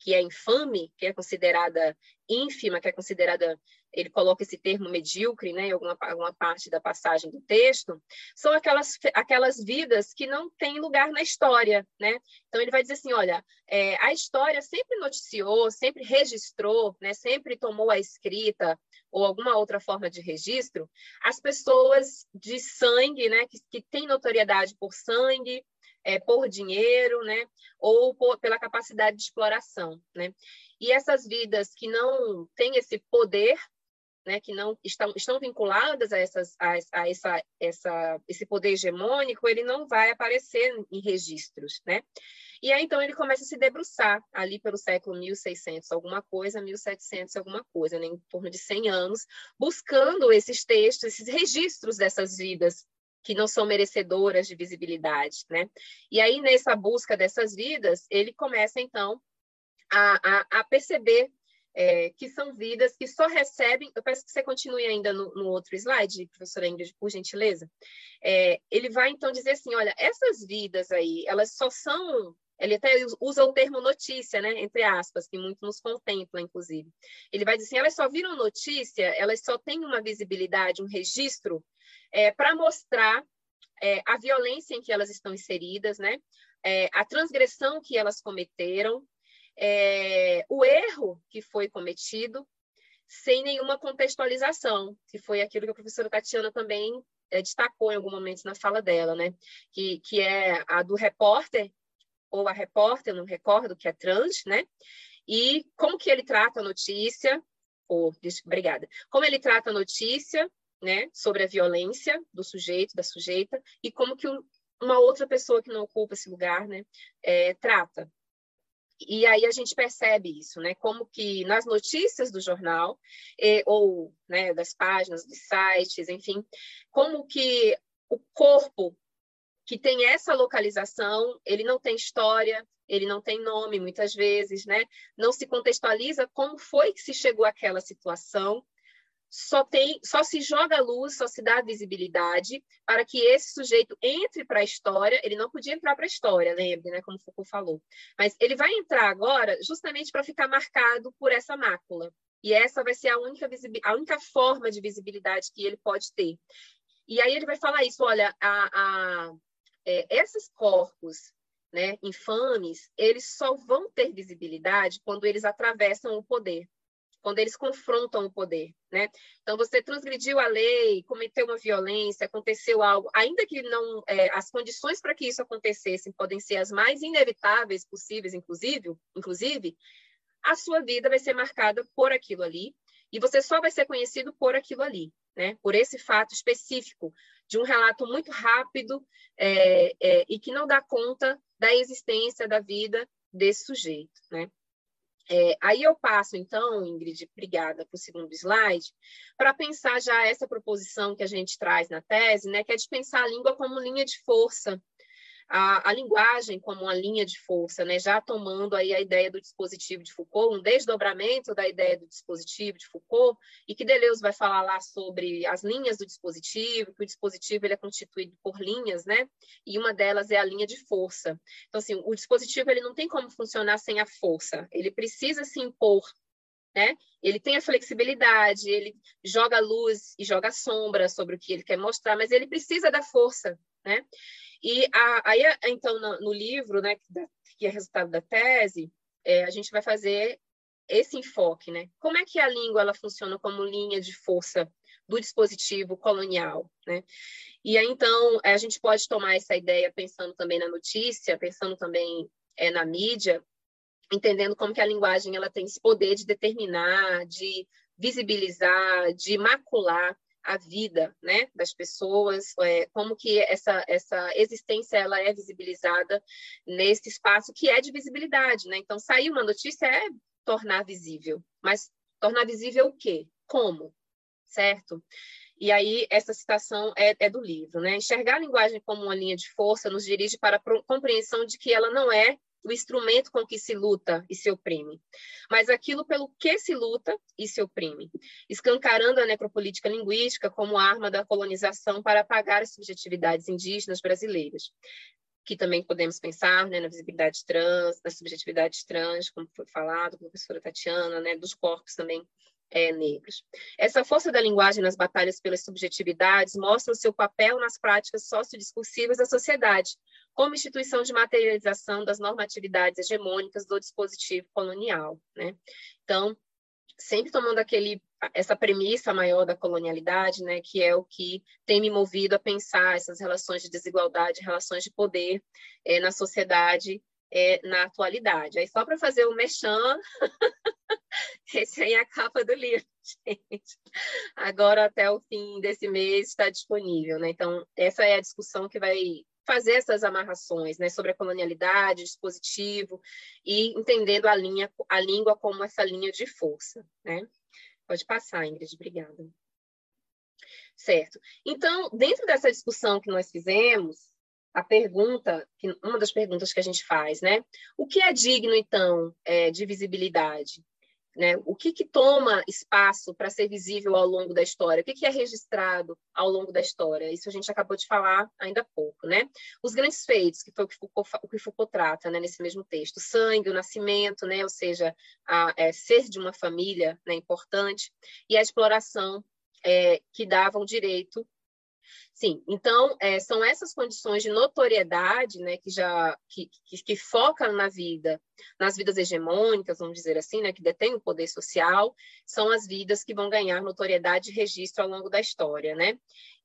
que é infame, que é considerada ínfima, que é considerada, ele coloca esse termo medíocre, né, em alguma, alguma parte da passagem do texto, são aquelas, aquelas vidas que não têm lugar na história, né? Então ele vai dizer assim, olha, é, a história sempre noticiou, sempre registrou, né, sempre tomou a escrita ou alguma outra forma de registro, as pessoas de sangue, né, que, que têm notoriedade por sangue, é, por dinheiro, né? Ou por, pela capacidade de exploração, né? E essas vidas que não têm esse poder, né? Que não estão, estão vinculadas a, essas, a, a essa, essa, esse poder hegemônico, ele não vai aparecer em registros, né? E aí, então, ele começa a se debruçar ali pelo século 1600 alguma coisa, 1700 alguma coisa, né? em torno de 100 anos, buscando esses textos, esses registros dessas vidas que não são merecedoras de visibilidade, né? E aí, nessa busca dessas vidas, ele começa, então, a, a, a perceber é, que são vidas que só recebem. Eu peço que você continue ainda no, no outro slide, professora Ingrid, por gentileza. É, ele vai então dizer assim: olha, essas vidas aí, elas só são. Ele até usa o termo notícia, né? Entre aspas, que muito nos contempla, inclusive. Ele vai dizer assim: elas só viram notícia, elas só têm uma visibilidade, um registro é, para mostrar é, a violência em que elas estão inseridas, né? É, a transgressão que elas cometeram, é, o erro que foi cometido, sem nenhuma contextualização, que foi aquilo que a professora Tatiana também é, destacou em algum momento na fala dela, né? Que, que é a do repórter, ou a repórter, não recordo, que é trans, né? E como que ele trata a notícia, ou, obrigada, como ele trata a notícia, né, sobre a violência do sujeito, da sujeita, e como que uma outra pessoa que não ocupa esse lugar, né, é, trata. E aí a gente percebe isso, né, como que nas notícias do jornal, é, ou né, das páginas, dos sites, enfim, como que o corpo que tem essa localização, ele não tem história, ele não tem nome muitas vezes, né? Não se contextualiza como foi que se chegou àquela situação, só tem, só se joga luz, só se dá visibilidade para que esse sujeito entre para a história. Ele não podia entrar para a história, lembre, né, como Foucault falou. Mas ele vai entrar agora justamente para ficar marcado por essa mácula. E essa vai ser a única, a única forma de visibilidade que ele pode ter. E aí ele vai falar isso, olha, a, a é, esses corpos né, infames, eles só vão ter visibilidade quando eles atravessam o poder quando eles confrontam o poder, né? Então você transgrediu a lei, cometeu uma violência, aconteceu algo, ainda que não é, as condições para que isso acontecesse podem ser as mais inevitáveis possíveis, inclusive, inclusive, a sua vida vai ser marcada por aquilo ali e você só vai ser conhecido por aquilo ali, né? Por esse fato específico de um relato muito rápido é, é, e que não dá conta da existência da vida desse sujeito, né? É, aí eu passo, então, Ingrid, obrigada para o segundo slide, para pensar já essa proposição que a gente traz na tese, né, que é de pensar a língua como linha de força, a, a, linguagem como uma linha de força, né? já tomando aí a ideia do dispositivo de Foucault, um desdobramento da ideia do dispositivo de Foucault, e que Deleuze vai falar lá sobre as linhas do dispositivo, que o dispositivo ele é constituído por linhas, né? e uma delas é a linha de força. Então, assim, o dispositivo ele não tem como funcionar sem a força, ele precisa se impor né? Ele tem a flexibilidade, ele joga luz e joga sombra sobre o que ele quer mostrar, mas ele precisa da força, né? E a, aí, então, no, no livro, né, que é resultado da tese, é, a gente vai fazer esse enfoque, né? Como é que a língua ela funciona como linha de força do dispositivo colonial, né? E aí, então, a gente pode tomar essa ideia pensando também na notícia, pensando também é, na mídia, entendendo como que a linguagem ela tem esse poder de determinar, de visibilizar, de macular a vida né, das pessoas, é, como que essa, essa existência ela é visibilizada nesse espaço que é de visibilidade. Né? Então, sair uma notícia é tornar visível, mas tornar visível o quê? Como? Certo? E aí, essa citação é, é, do livro. Né? Enxergar a linguagem como uma linha de força nos dirige para a compreensão de que ela não é o instrumento com que se luta e se oprime, mas aquilo pelo que se luta e se oprime, escancarando a necropolítica linguística como arma da colonização para apagar as subjetividades indígenas brasileiras, que também podemos pensar né, na visibilidade trans, na subjetividade trans, como foi falado pela professora Tatiana, né, dos corpos também é, negros. Essa força da linguagem nas batalhas pelas subjetividades mostra o seu papel nas práticas sociodiscursivas da sociedade, como instituição de materialização das normatividades hegemônicas do dispositivo colonial. Né? Então, sempre tomando aquele essa premissa maior da colonialidade, né, que é o que tem me movido a pensar essas relações de desigualdade, relações de poder é, na sociedade é, na atualidade. Aí só para fazer o mechan, esse aí é a capa do livro, gente. Agora até o fim desse mês está disponível, né? Então essa é a discussão que vai fazer essas amarrações né, sobre a colonialidade, dispositivo, e entendendo a, linha, a língua como essa linha de força. Né? Pode passar, Ingrid, obrigada. Certo. Então, dentro dessa discussão que nós fizemos, a pergunta, uma das perguntas que a gente faz, né? O que é digno, então, é, de visibilidade? Né? O que, que toma espaço para ser visível ao longo da história? O que, que é registrado ao longo da história? Isso a gente acabou de falar ainda há pouco. Né? Os grandes feitos, que foi o que Foucault, o que Foucault trata né, nesse mesmo texto, o sangue, o nascimento, né? ou seja, a, é, ser de uma família né, importante, e a exploração é, que davam direito Sim, então é, são essas condições de notoriedade, né, que já que, que, que focam na vida, nas vidas hegemônicas, vamos dizer assim, né, que detêm o poder social, são as vidas que vão ganhar notoriedade e registro ao longo da história, né?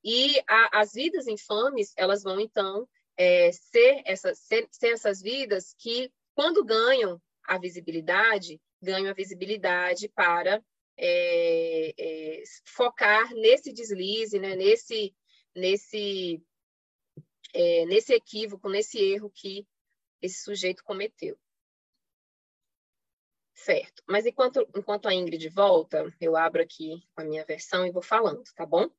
E a, as vidas infames, elas vão então é, ser, essas, ser, ser essas vidas que, quando ganham a visibilidade, ganham a visibilidade para é, é, focar nesse deslize, né, nesse nesse, é, nesse equívoco, nesse erro que esse sujeito cometeu. Certo. Mas enquanto, enquanto a Ingrid volta, eu abro aqui a minha versão e vou falando, tá bom?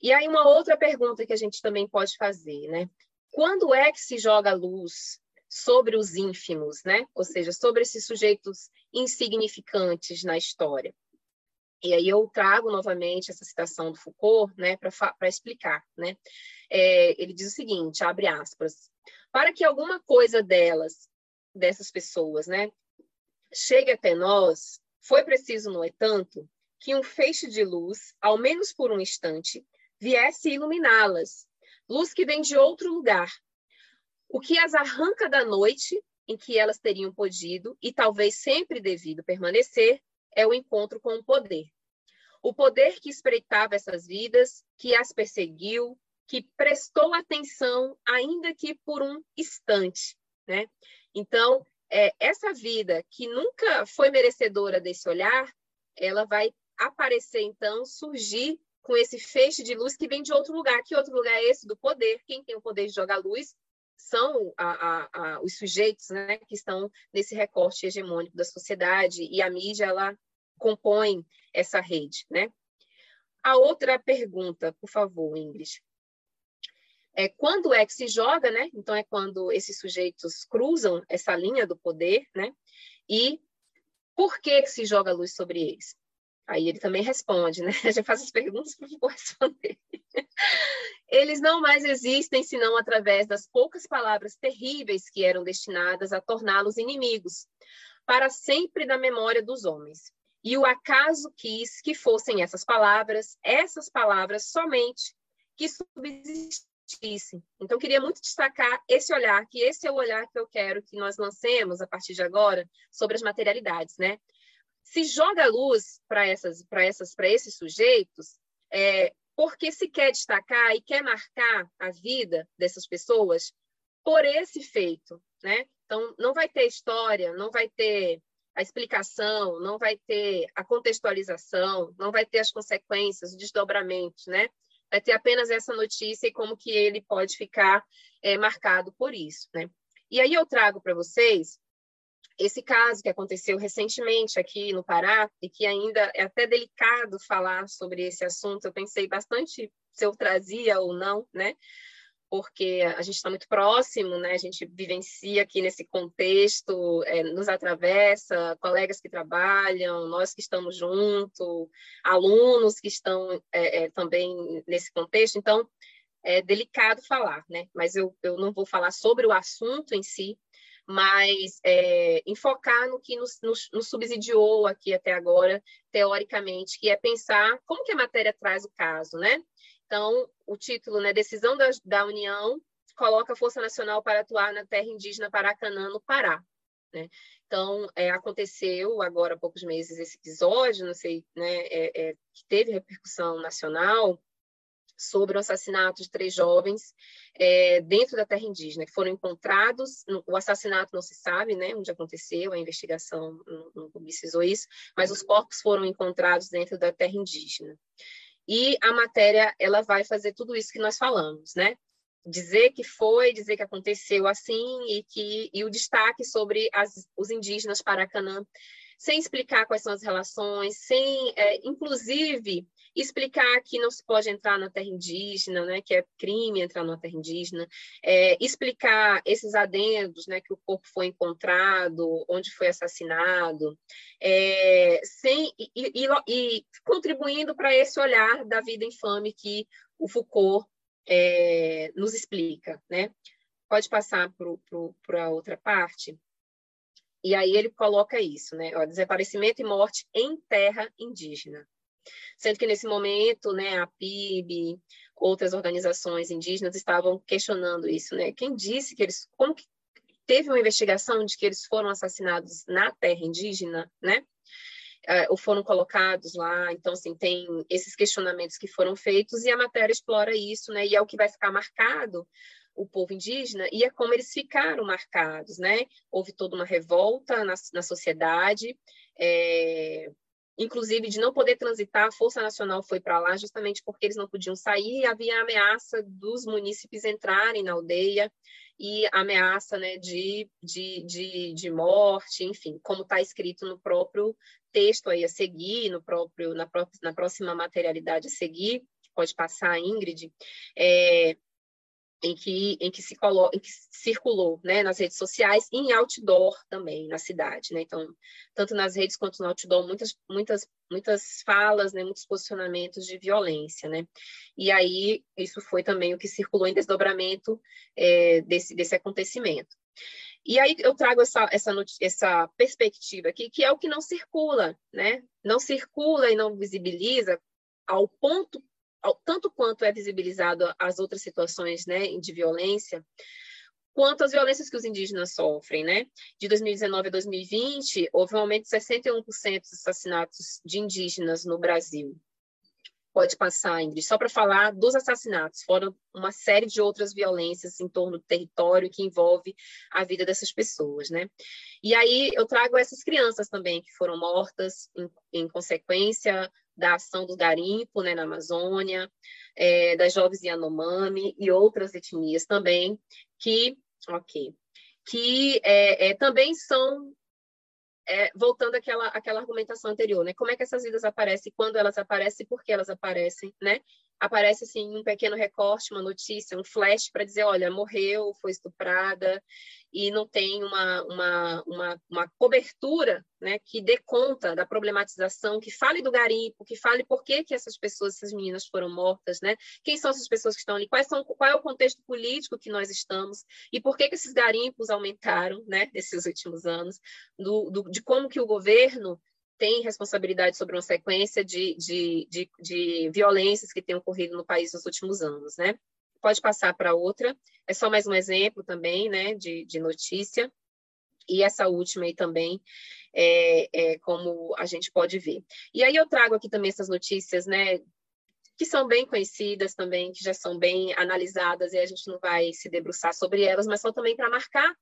E aí uma outra pergunta que a gente também pode fazer, né? Quando é que se joga a luz sobre os ínfimos, né? Ou seja, sobre esses sujeitos insignificantes na história? E aí eu trago novamente essa citação do Foucault, né, para explicar, né? É, ele diz o seguinte, abre aspas, para que alguma coisa delas, dessas pessoas, né, chegue até nós, foi preciso, no entanto, que um feixe de luz, ao menos por um instante, viesse iluminá-las, luz que vem de outro lugar, o que as arranca da noite em que elas teriam podido e talvez sempre devido permanecer é o encontro com o poder. O poder que espreitava essas vidas, que as perseguiu, que prestou atenção, ainda que por um instante. Né? Então, é, essa vida que nunca foi merecedora desse olhar, ela vai aparecer, então, surgir com esse feixe de luz que vem de outro lugar. Que outro lugar é esse? Do poder. Quem tem o poder de jogar luz são a, a, a, os sujeitos né, que estão nesse recorte hegemônico da sociedade e a mídia ela compõe essa rede. Né? A outra pergunta, por favor, Ingrid. É, quando é que se joga, né? Então é quando esses sujeitos cruzam essa linha do poder, né? E por que que se joga a luz sobre eles? Aí ele também responde, né? Já faz as perguntas para eu responder. Eles não mais existem senão através das poucas palavras terríveis que eram destinadas a torná-los inimigos, para sempre da memória dos homens. E o acaso quis que fossem essas palavras, essas palavras somente, que subsistissem. Então, queria muito destacar esse olhar, que esse é o olhar que eu quero que nós lancemos a partir de agora sobre as materialidades, né? Se joga luz para essas, para essas, para esses sujeitos, é, porque se quer destacar e quer marcar a vida dessas pessoas por esse feito, né? Então não vai ter história, não vai ter a explicação, não vai ter a contextualização, não vai ter as consequências, os desdobramentos, né? Vai ter apenas essa notícia e como que ele pode ficar é, marcado por isso, né? E aí eu trago para vocês esse caso que aconteceu recentemente aqui no Pará, e que ainda é até delicado falar sobre esse assunto, eu pensei bastante se eu trazia ou não, né? Porque a gente está muito próximo, né? A gente vivencia aqui nesse contexto, é, nos atravessa, colegas que trabalham, nós que estamos juntos, alunos que estão é, é, também nesse contexto. Então, é delicado falar, né? Mas eu, eu não vou falar sobre o assunto em si, mas é, enfocar no que nos, nos, nos, subsidiou aqui até agora, teoricamente, que é pensar como que a matéria traz o caso, né? Então, o título, né, Decisão da, da União coloca a Força Nacional para atuar na terra indígena Paracanã, no Pará. Né? Então, é, aconteceu agora há poucos meses esse episódio, não sei, né, é, é, que teve repercussão nacional, sobre o assassinato de três jovens é, dentro da terra indígena, que foram encontrados. O assassinato não se sabe né, onde aconteceu, a investigação não, publicizou isso, mas os corpos foram encontrados dentro da terra indígena. E a matéria ela vai fazer tudo isso que nós falamos, né? Dizer que foi, dizer que aconteceu assim e que e o destaque sobre as, os indígenas Paracanã, sem explicar quais são as relações, sem, é, inclusive, explicar que não se pode entrar na terra indígena, né, que é crime entrar na terra indígena, é, explicar esses adendos, né, que o corpo foi encontrado, onde foi assassinado, é, sem e, e, e contribuindo para esse olhar da vida infame que o Foucault é, nos explica, né? Pode passar para a outra parte. E aí ele coloca isso, né? Ó, desaparecimento e morte em terra indígena. Sendo que nesse momento, né, a PIB, outras organizações indígenas estavam questionando isso, né? Quem disse que eles, como que teve uma investigação de que eles foram assassinados na terra indígena, né? Uh, ou foram colocados lá, então assim tem esses questionamentos que foram feitos e a matéria explora isso, né? E é o que vai ficar marcado o povo indígena e é como eles ficaram marcados, né? Houve toda uma revolta na, na sociedade, é, inclusive de não poder transitar, a Força Nacional foi para lá justamente porque eles não podiam sair e havia a ameaça dos munícipes entrarem na aldeia e ameaça né, de, de, de, de morte, enfim, como está escrito no próprio texto aí a seguir, no próprio, na, própria, na próxima materialidade a seguir, pode passar, Ingrid, é, em que, em que, se colo, em que circulou né, nas redes sociais e em outdoor também na cidade. Né? Então, tanto nas redes quanto no outdoor, muitas, muitas, muitas falas, né, muitos posicionamentos de violência. Né? E aí, isso foi também o que circulou em desdobramento é, desse, desse acontecimento. E aí eu trago essa, essa, essa perspectiva aqui, que é o que não circula, né? Não circula e não visibiliza ao ponto tanto quanto é visibilizado as outras situações né, de violência, quanto as violências que os indígenas sofrem, né? De 2019 a 2020, houve um aumento de 61% dos assassinatos de indígenas no Brasil. Pode passar, Ingrid, só para falar dos assassinatos, foram uma série de outras violências em torno do território que envolve a vida dessas pessoas, né? E aí eu trago essas crianças também que foram mortas em, em consequência da ação do garimpo né, na Amazônia, é, das jovens Yanomami e outras etnias também, que, ok, que é, é, também são, é, voltando àquela, àquela argumentação anterior, né, como é que essas vidas aparecem, quando elas aparecem, por que elas aparecem, né, aparece assim um pequeno recorte, uma notícia, um flash para dizer, olha, morreu, foi estuprada e não tem uma, uma, uma, uma, cobertura né, que dê conta da problematização, que fale do garimpo, que fale por que, que essas pessoas, essas meninas foram mortas, né? Quem são essas pessoas que estão ali? Quais são, qual é o contexto político que nós estamos? E por que, que esses garimpos aumentaram né, nesses últimos anos? Do, do, de como que o governo tem responsabilidade sobre uma sequência de, de, de, de violências que têm ocorrido no país nos últimos anos, né? Pode passar para outra. É só mais um exemplo também, né, de, de notícia. E essa última aí também, é, é, como a gente pode ver. E aí eu trago aqui também essas notícias, né, que são bem conhecidas também, que já são bem analisadas, e a gente não vai se debruçar sobre elas, mas só também para marcar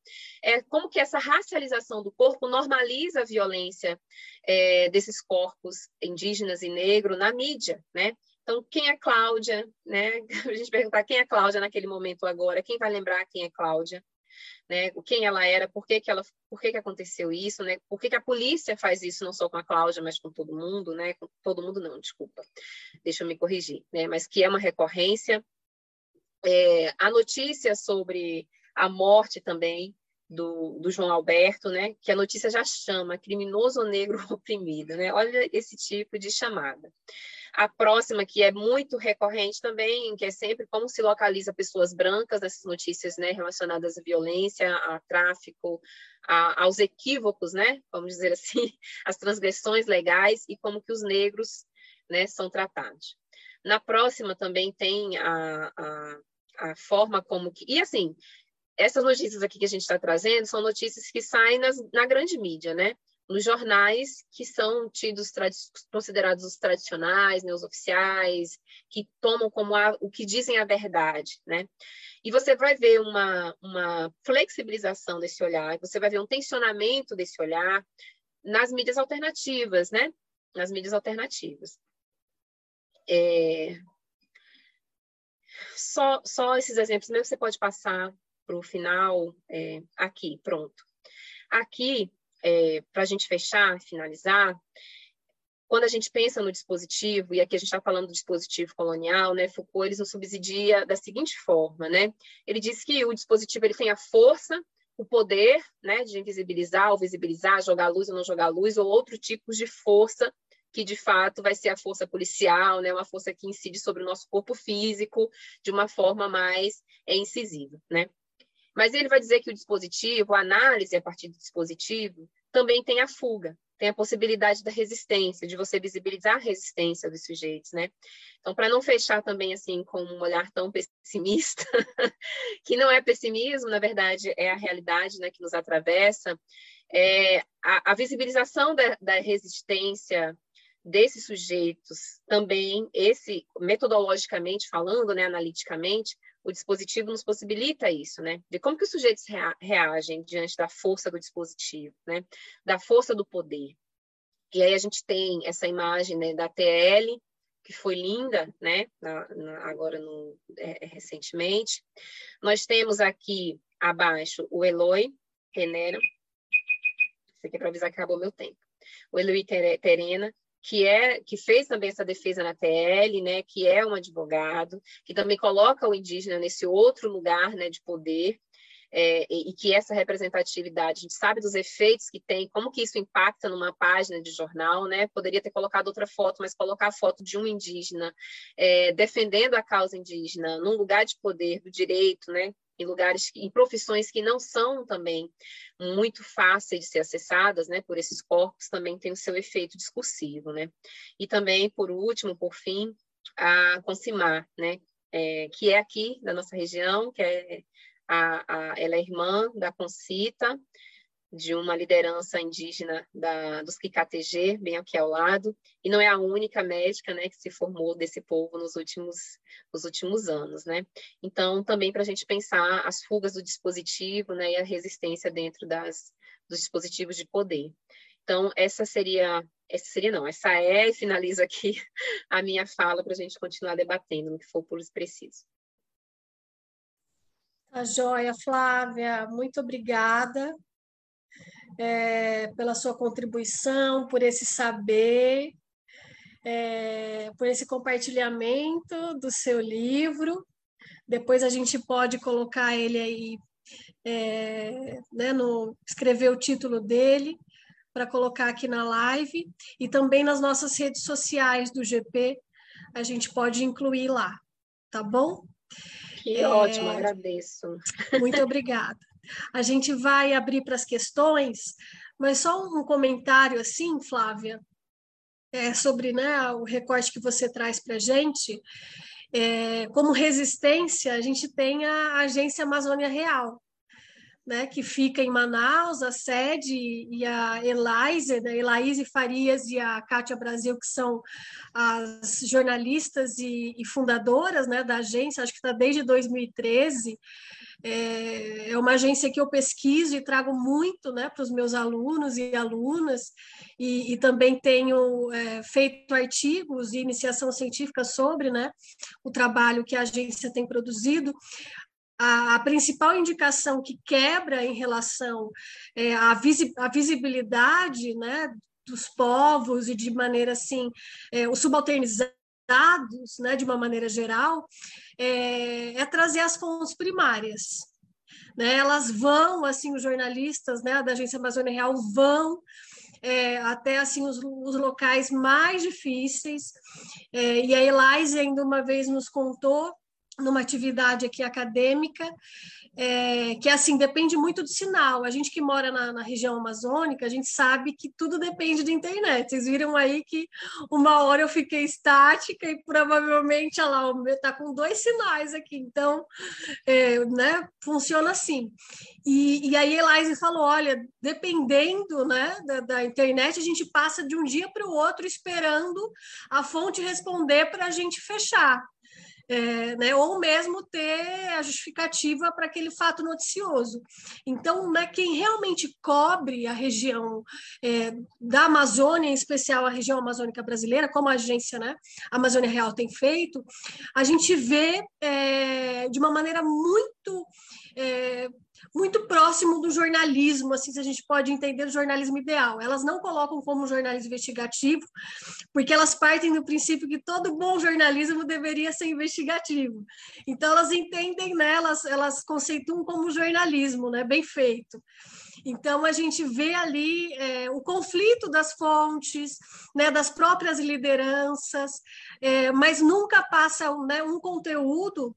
é, como que essa racialização do corpo normaliza a violência é, desses corpos indígenas e negros na mídia, né? Então, quem é Cláudia? Né? A gente perguntar quem é Cláudia naquele momento agora, quem vai lembrar quem é Cláudia? Né? Quem ela era, por que, que ela, por que, que aconteceu isso, né? Por que, que a polícia faz isso não só com a Cláudia, mas com todo mundo, né? Com todo mundo não, desculpa, deixa eu me corrigir, né? Mas que é uma recorrência. É, a notícia sobre a morte também do, do, João Alberto, né? Que a notícia já chama criminoso negro oprimido, né? Olha esse tipo de chamada. A próxima, que é muito recorrente também, que é sempre como se localiza pessoas brancas nessas notícias né, relacionadas à violência, a tráfico, a, aos equívocos, né, vamos dizer assim, as transgressões legais e como que os negros né, são tratados. Na próxima também tem a, a, a forma como que... E assim, essas notícias aqui que a gente está trazendo são notícias que saem nas, na grande mídia, né? Nos jornais que são tidos considerados os tradicionais, né, os oficiais, que tomam como a, o que dizem a verdade, né? E você vai ver uma, uma flexibilização desse olhar, você vai ver um tensionamento desse olhar nas mídias alternativas, né? Nas mídias alternativas. É... Só, só esses exemplos mesmo você pode passar para o final é, aqui, pronto. Aqui é, para a gente fechar, finalizar, quando a gente pensa no dispositivo, e aqui a gente está falando do dispositivo colonial, né, Foucault ele nos subsidia da seguinte forma, né? Ele diz que o dispositivo ele tem a força, o poder, né, de invisibilizar ou visibilizar, jogar luz ou não jogar luz, ou outro tipo de força que de fato vai ser a força policial, né, uma força que incide sobre o nosso corpo físico de uma forma mais é, incisiva, né? Mas ele vai dizer que o dispositivo, a análise a partir do dispositivo, também tem a fuga, tem a possibilidade da resistência, de você visibilizar a resistência dos sujeitos, né? Então, para não fechar também assim com um olhar tão pessimista, que não é pessimismo, na verdade é a realidade, né, que nos atravessa, é, a, a visibilização da, da resistência desses sujeitos também, esse metodologicamente falando, né, analiticamente, o dispositivo nos possibilita isso, né? De como que os sujeitos reagem diante da força do dispositivo, né? Da força do poder. E aí a gente tem essa imagem né, da TL, que foi linda, né? Na, na, agora no, é, recentemente. Nós temos aqui abaixo o Eloy Renera. Isso aqui é para avisar que acabou meu tempo. O Eloy Terena, que é que fez também essa defesa na TL, né, que é um advogado, que também coloca o indígena nesse outro lugar, né, de poder. É, e, e que essa representatividade, a gente sabe dos efeitos que tem, como que isso impacta numa página de jornal, né? Poderia ter colocado outra foto, mas colocar a foto de um indígena é, defendendo a causa indígena num lugar de poder do direito, né? Em lugares, em profissões que não são também muito fáceis de ser acessadas, né, por esses corpos, também tem o seu efeito discursivo, né. E também, por último, por fim, a Concimar, né, é, que é aqui da nossa região, que é a, a, ela é irmã da Concita, de uma liderança indígena da, dos KKTG, bem aqui ao lado, e não é a única médica né, que se formou desse povo nos últimos, nos últimos anos. Né? Então, também para a gente pensar as fugas do dispositivo né, e a resistência dentro das, dos dispositivos de poder. Então, essa seria, essa seria não, essa é, e finalizo aqui a minha fala para a gente continuar debatendo no que for por preciso. A tá joia, Flávia, muito obrigada é, pela sua contribuição, por esse saber, é, por esse compartilhamento do seu livro. Depois a gente pode colocar ele aí, é, né, no, escrever o título dele para colocar aqui na live e também nas nossas redes sociais do GP, a gente pode incluir lá, tá bom? Que é, ótimo, agradeço. Muito obrigada. A gente vai abrir para as questões, mas só um comentário assim, Flávia, é, sobre né, o recorte que você traz para a gente. É, como resistência, a gente tem a Agência Amazônia Real, né, que fica em Manaus, a sede, e a Elaise, né, Elaise Farias e a Kátia Brasil, que são as jornalistas e, e fundadoras né, da agência, acho que está desde 2013, é, é uma agência que eu pesquiso e trago muito né, para os meus alunos e alunas, e, e também tenho é, feito artigos de iniciação científica sobre né, o trabalho que a agência tem produzido. A, a principal indicação que quebra em relação é, à, visi, à visibilidade né, dos povos e de maneira assim, é, o subalternizado dados, né, de uma maneira geral, é, é trazer as fontes primárias. Né? Elas vão, assim, os jornalistas né, da Agência Amazônia Real vão é, até assim os, os, locais mais difíceis. É, e a Elise ainda uma vez nos contou numa atividade aqui acadêmica é, que assim depende muito do sinal. A gente que mora na, na, região amazônica, a gente sabe que tudo depende de internet. Vocês viram aí que uma hora eu fiquei estática e provavelmente, olha lá, o meu está com dois sinais aqui, então, é, né, funciona assim. E, e aí a Elaise falou, olha, dependendo né, da, da internet, a gente passa de um dia para o outro esperando a fonte responder para a gente fechar é, né, ou mesmo ter a justificativa para aquele fato noticioso. Então, né, quem realmente cobre a região é, da Amazônia, em especial a região amazônica brasileira, como a agência né, Amazônia Real tem feito, a gente vê é, de uma maneira muito é, muito próximo do jornalismo, assim, se a gente pode entender o jornalismo ideal. Elas não colocam como jornalismo investigativo, porque elas partem do princípio que todo bom jornalismo deveria ser investigativo. Então, elas entendem, né, elas, elas conceituam como jornalismo, né, bem feito. Então, a gente vê ali é, o conflito das fontes, né, das próprias lideranças, é, mas nunca passa né, um conteúdo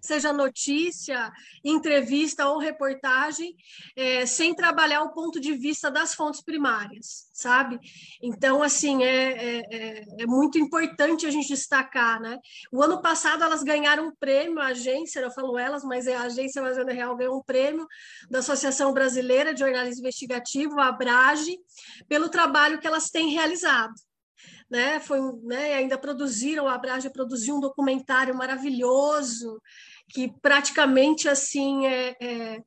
seja notícia, entrevista ou reportagem, é, sem trabalhar o ponto de vista das fontes primárias, sabe? Então, assim, é, é, é, é muito importante a gente destacar, né? O ano passado elas ganharam um prêmio, a agência, eu falo elas, mas é a Agência Amazônia Real ganhou um prêmio da Associação Brasileira de Jornalismo Investigativo, a ABRAGE, pelo trabalho que elas têm realizado né, foi, né, ainda produziram, a Abrage produziu um documentário maravilhoso, que praticamente assim é, é,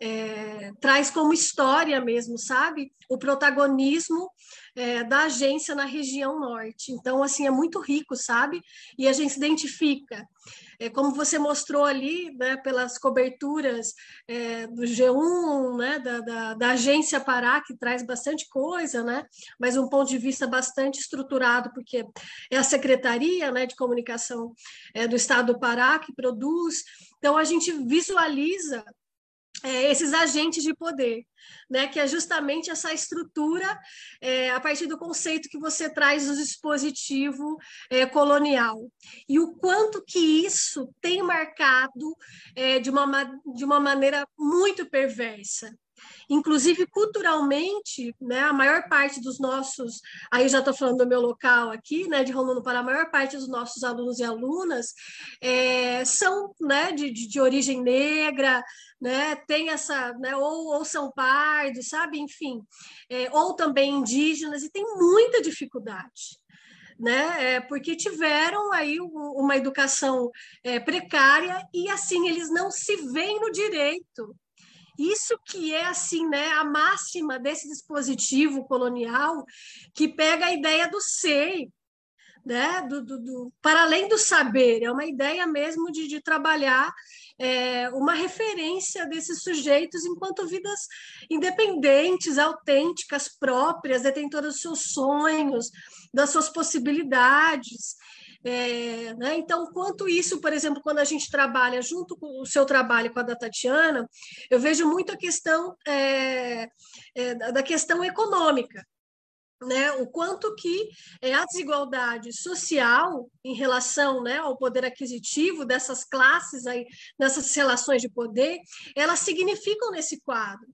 é, traz como história mesmo, sabe? O protagonismo é, da agência na região norte. Então, assim, é muito rico, sabe? E a gente se identifica. É, como você mostrou ali, né, pelas coberturas é, do G1, né, da, da, da, agência Pará, que traz bastante coisa, né, mas um ponto de vista bastante estruturado, porque é a Secretaria né, de Comunicação é, do Estado do Pará que produz. Então, a gente visualiza é, esses agentes de poder, né, que é justamente essa estrutura é, a partir do conceito que você traz do dispositivo é, colonial e o quanto que isso tem marcado é, de, uma, de uma maneira muito perversa. Inclusive, culturalmente, né, a maior parte dos nossos, aí já estou falando do meu local aqui, né, de Rondônia para a maior parte dos nossos alunos e alunas é, são né, de, de, de origem negra, né, tem essa, né, ou, ou são pardos, sabe, enfim, é, ou também indígenas, e tem muita dificuldade. Né, é, porque tiveram aí uma educação é, precária e assim eles não se veem no direito isso que é assim, né, a máxima desse dispositivo colonial que pega a ideia do ser, né, do, do, do para além do saber, é uma ideia mesmo de, de trabalhar é, uma referência desses sujeitos enquanto vidas independentes, autênticas, próprias, detentoras dos seus sonhos, das suas possibilidades. É, né? Então, quanto isso, por exemplo, quando a gente trabalha junto com o seu trabalho com a da Tatiana, eu vejo muito a questão é, é, da questão econômica. Né, o quanto que é, a desigualdade social em relação né, ao poder aquisitivo dessas classes aí, nessas relações de poder, elas significam nesse quadro.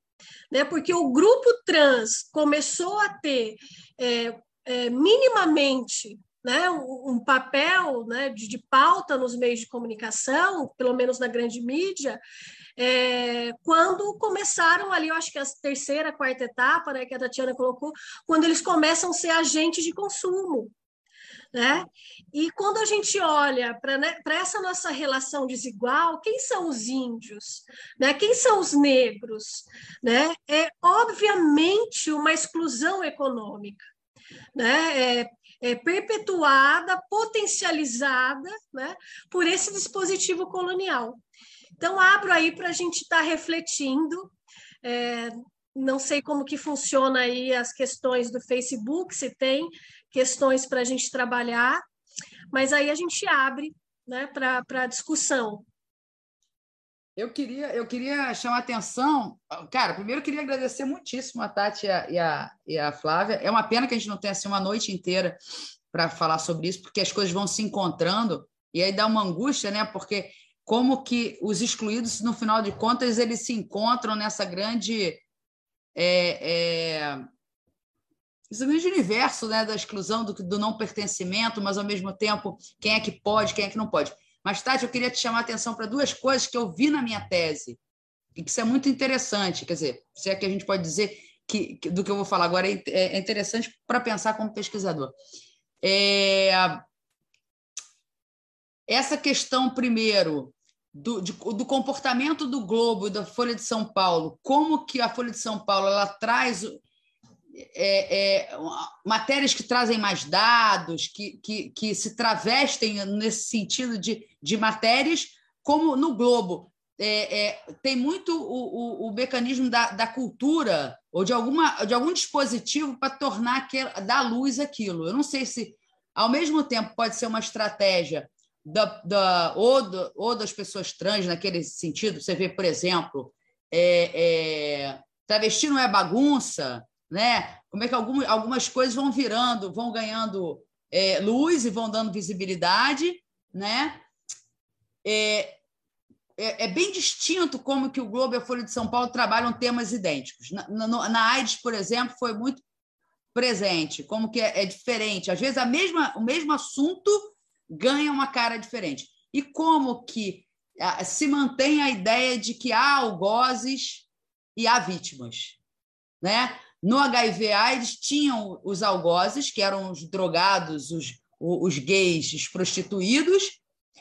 Né, porque o grupo trans começou a ter é, é, minimamente né, um papel né, de, de, pauta nos meios de comunicação, pelo menos na grande mídia, é, quando começaram ali, eu acho que a terceira, quarta etapa, né, que a Tatiana colocou, quando eles começam a ser agentes de consumo. Né? E quando a gente olha para né, essa nossa relação desigual, quem são os índios? Né? Quem são os negros? Né? É obviamente uma exclusão econômica. Né? É, é, perpetuada, potencializada né, por esse dispositivo colonial. Então, abro aí para a gente estar tá refletindo. É, não sei como que funciona aí as questões do Facebook, se tem questões para a gente trabalhar, mas aí a gente abre né, para discussão. Eu queria, eu queria chamar atenção. Cara, primeiro eu queria agradecer muitíssimo a Tati e a, e a, e a Flávia. É uma pena que a gente não tenha assim, uma noite inteira para falar sobre isso, porque as coisas vão se encontrando e aí dá uma angústia, né? Porque como que os excluídos, no final de contas, eles se encontram nessa grande. É, é, esse grande universo né, da exclusão, do, do não pertencimento, mas ao mesmo tempo, quem é que pode, quem é que não pode. Mas, Tati, eu queria te chamar a atenção para duas coisas que eu vi na minha tese, e que isso é muito interessante. Quer dizer, se é que a gente pode dizer que, que do que eu vou falar agora é, é interessante para pensar como pesquisador. É, essa questão, primeiro, do, de, do comportamento do Globo e da Folha de São Paulo, como que a Folha de São Paulo ela traz é, é, matérias que trazem mais dados, que, que, que se travestem nesse sentido de, de matérias, como no Globo. É, é, tem muito o, o, o mecanismo da, da, cultura ou de, alguma, de algum dispositivo para tornar aquele, dar luz aquilo. Eu não sei se, ao mesmo tempo, pode ser uma estratégia da, da, ou, do, ou das pessoas trans, naquele sentido. Você vê, por exemplo, é, é, travesti não é bagunça, né? Como é que algumas, algumas coisas vão virando, vão ganhando é, luz e vão dando visibilidade, né? É, é, é, bem distinto como que o Globo e a Folha de São Paulo trabalham temas idênticos. Na, na, na AIDS, por exemplo, foi muito presente, como que é, é, diferente. Às vezes a mesma, o mesmo assunto ganha uma cara diferente. E como que a, se mantém a ideia de que há algozes e há vítimas, né? No HIV/AIDS tinham os algozes, que eram os drogados, os, os gays, os prostituídos,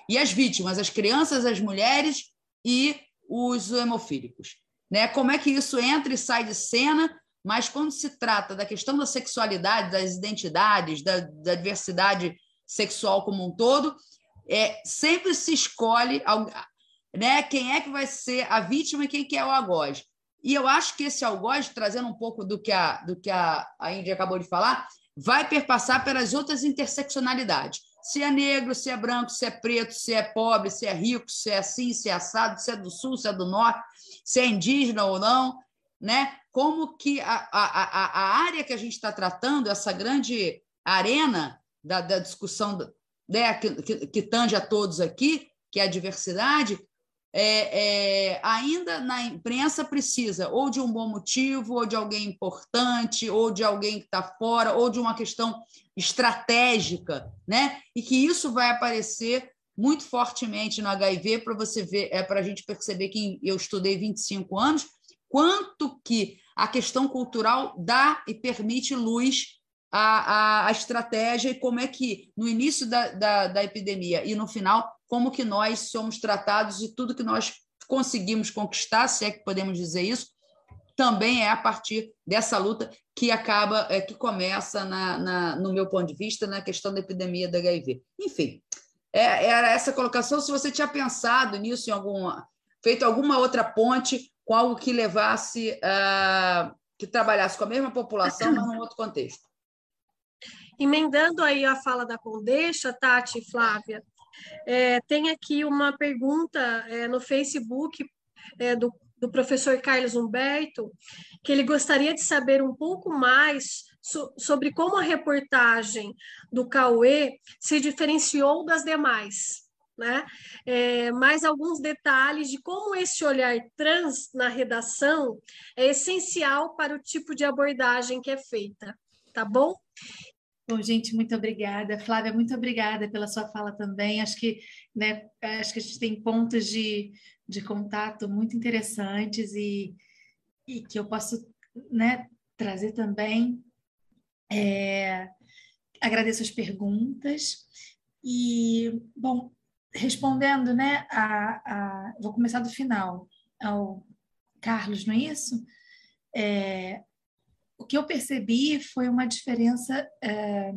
e as vítimas, as crianças, as mulheres e os hemofílicos. né? Como é que isso entra e sai de cena? Mas quando se trata da questão da sexualidade, das identidades, da, da diversidade sexual como um todo, é, sempre se escolhe né, quem é que vai ser a vítima e quem que é o algoz. E eu acho que esse algoz, trazendo um pouco do que a, do que a, a Índia acabou de falar, vai perpassar pelas outras interseccionalidades. Se é negro, se é branco, se é preto, se é pobre, se é rico, se é assim, se é assado, se é do sul, se é do norte, se é indígena ou não, né? Como que a, a, a, área que a gente está tratando, essa grande arena da, da discussão né, que, que, que tange a todos aqui, que é a diversidade, é, é, ainda na imprensa precisa ou de um bom motivo, ou de alguém importante, ou de alguém que está fora, ou de uma questão estratégica, né? E que isso vai aparecer muito fortemente no HIV para você ver, é para a gente perceber que eu estudei 25 anos, quanto que a questão cultural dá e permite luz à, estratégia e como é que no início da, da, da epidemia e no final como que nós somos tratados e tudo que nós conseguimos conquistar, se é que podemos dizer isso, também é a partir dessa luta que acaba, é, que começa, na, na, no meu ponto de vista, na questão da epidemia da HIV. Enfim, é, era essa colocação. Se você tinha pensado nisso em alguma, feito alguma outra ponte com algo que levasse, uh, que trabalhasse com a mesma população, mas num outro contexto. Emendando aí a fala da Condeixa, Tati e Flávia, é, tem aqui uma pergunta é, no Facebook é, do, do professor Carlos Humberto, que ele gostaria de saber um pouco mais so, sobre como a reportagem do Cauê se diferenciou das demais. Né? É, mais alguns detalhes de como esse olhar trans na redação é essencial para o tipo de abordagem que é feita, tá bom? Bom, gente, muito obrigada. Flávia, muito obrigada pela sua fala também. Acho que, né, acho que a gente tem pontos de, de contato muito interessantes e, e que eu posso né, trazer também. É, agradeço as perguntas e, bom, respondendo, né, a, a, vou começar do final, ao Carlos, não é isso? É, o que eu percebi foi uma diferença, é,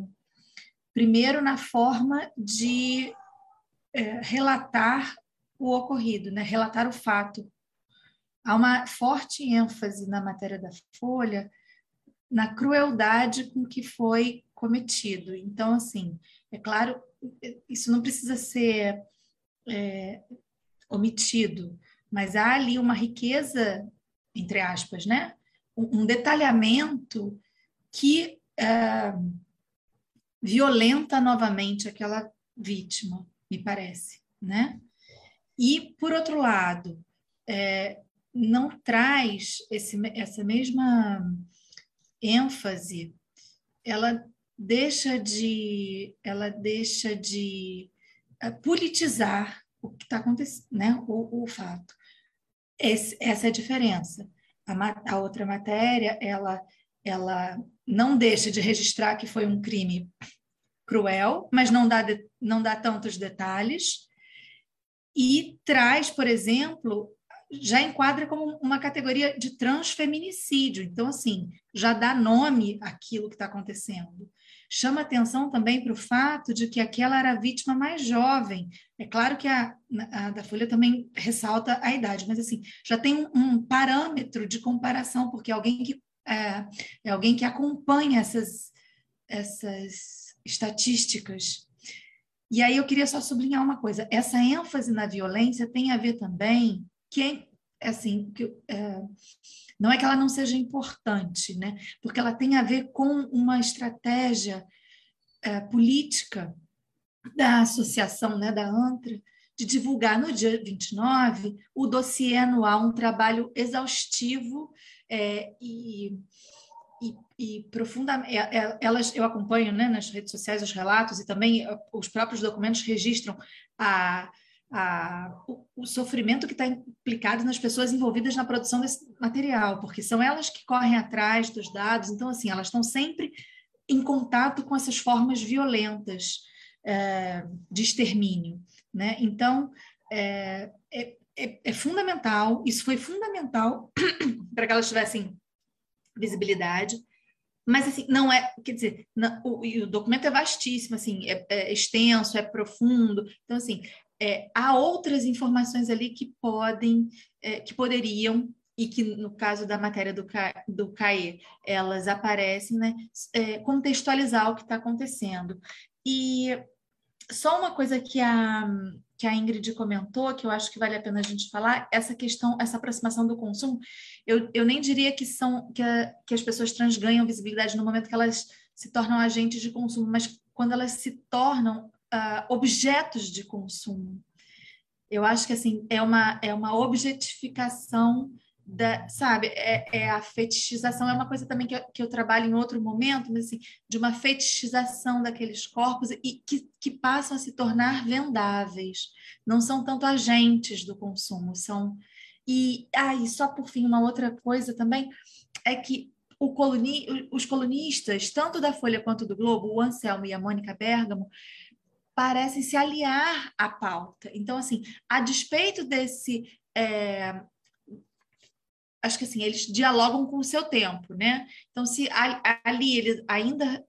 primeiro, na forma de é, relatar o ocorrido, né? relatar o fato. Há uma forte ênfase na matéria da Folha na crueldade com que foi cometido. Então, assim, é claro, isso não precisa ser é, omitido, mas há ali uma riqueza, entre aspas, né? Um detalhamento que é, violenta novamente aquela vítima, me parece, né? E por outro lado, é, não traz esse, essa mesma ênfase, ela deixa de, ela deixa de é, politizar o que está acontecendo, né? O, o fato. Esse, essa é a diferença a, a outra matéria, ela, ela não deixa de registrar que foi um crime cruel, mas não dá, de, não dá tantos detalhes, e traz, por exemplo, já enquadra como uma categoria de transfeminicídio. Então, assim, já dá nome àquilo que está acontecendo. Chama atenção também para o fato de que aquela era a vítima mais jovem. É claro que a, a da Folha também ressalta a idade, mas assim, já tem um, um parâmetro de comparação, porque é alguém que, é, é alguém que acompanha essas, essas estatísticas. E aí eu queria só sublinhar uma coisa: essa ênfase na violência tem a ver também que assim que é, não é que ela não seja importante, né? Porque ela tem a ver com uma estratégia é, política da associação, né, da ANTRA, de divulgar no dia 29 o dossiê anual, um trabalho exaustivo é, e, e, e profundamente. É, é, elas, eu acompanho né, nas redes sociais os relatos e também os próprios documentos registram a a, o, o, sofrimento que está implicado nas pessoas envolvidas na produção desse material, porque são elas que correm atrás dos dados, então, assim, elas estão sempre em contato com essas formas violentas é, de extermínio. Né? Então, é, é, é, é fundamental, isso foi fundamental para que elas tivessem visibilidade, mas assim, não é, quer dizer, não, o, o, documento é vastíssimo, assim, é, é extenso, é profundo, então assim, é, há outras informações ali que podem, é, que poderiam e que no caso da matéria do, do CAE, elas aparecem, né, é, contextualizar o que está acontecendo. E só uma coisa que a, que a Ingrid comentou, que eu acho que vale a pena a gente falar, essa questão, essa aproximação do consumo, eu, eu nem diria que são que, a, que as pessoas trans ganham visibilidade no momento que elas se tornam agentes de consumo, mas quando elas se tornam uh, objetos de consumo. Eu acho que assim é uma, é uma objetificação da, sabe, é, é, a fetichização, é uma coisa também que eu, que eu trabalho em outro momento, mas assim, de uma fetichização daqueles corpos e que, que passam a se tornar vendáveis. Não são tanto agentes do consumo, são. E ah, só por fim, uma outra coisa também é que coluni, os colunistas, tanto da Folha quanto do Globo, o Anselmo e a Mônica Bergamo, parecem se aliar à pauta. Então, assim, a despeito desse. É, acho que assim, eles dialogam com o seu tempo, né? Então, se ali ele ainda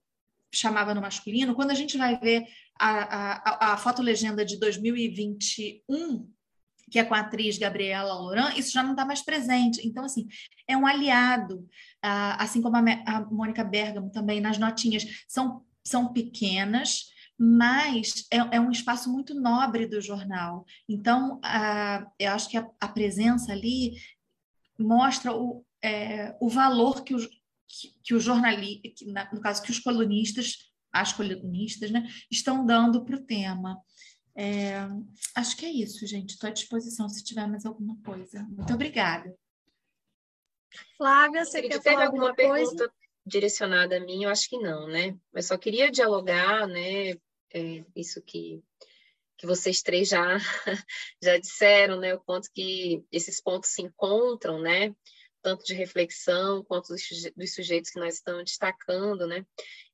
chamava no masculino, quando a gente vai ver a, a, a fotolegenda de 2021, que é com a atriz Gabriela Loran, isso já não está mais presente. Então, assim, é um aliado, assim como a, a Mônica Bergamo também, nas notinhas, são, são pequenas, mas é, é, um espaço muito nobre do jornal. Então, eu acho que a, a presença ali mostra o, é, o valor que, os, que, que o jornalista, no caso, que os colunistas, as colunistas, né, estão dando para o tema. É, acho que é isso, gente. Estou à disposição se tiver mais alguma coisa. Muito obrigada. Flávia, você quer falar alguma, alguma coisa? pergunta direcionada a mim? Eu acho que não, né? Mas só queria dialogar, né? É, isso que que vocês três já, já disseram, né, o quanto que esses pontos se encontram, né, tanto de reflexão quanto dos sujeitos que nós estamos destacando, né,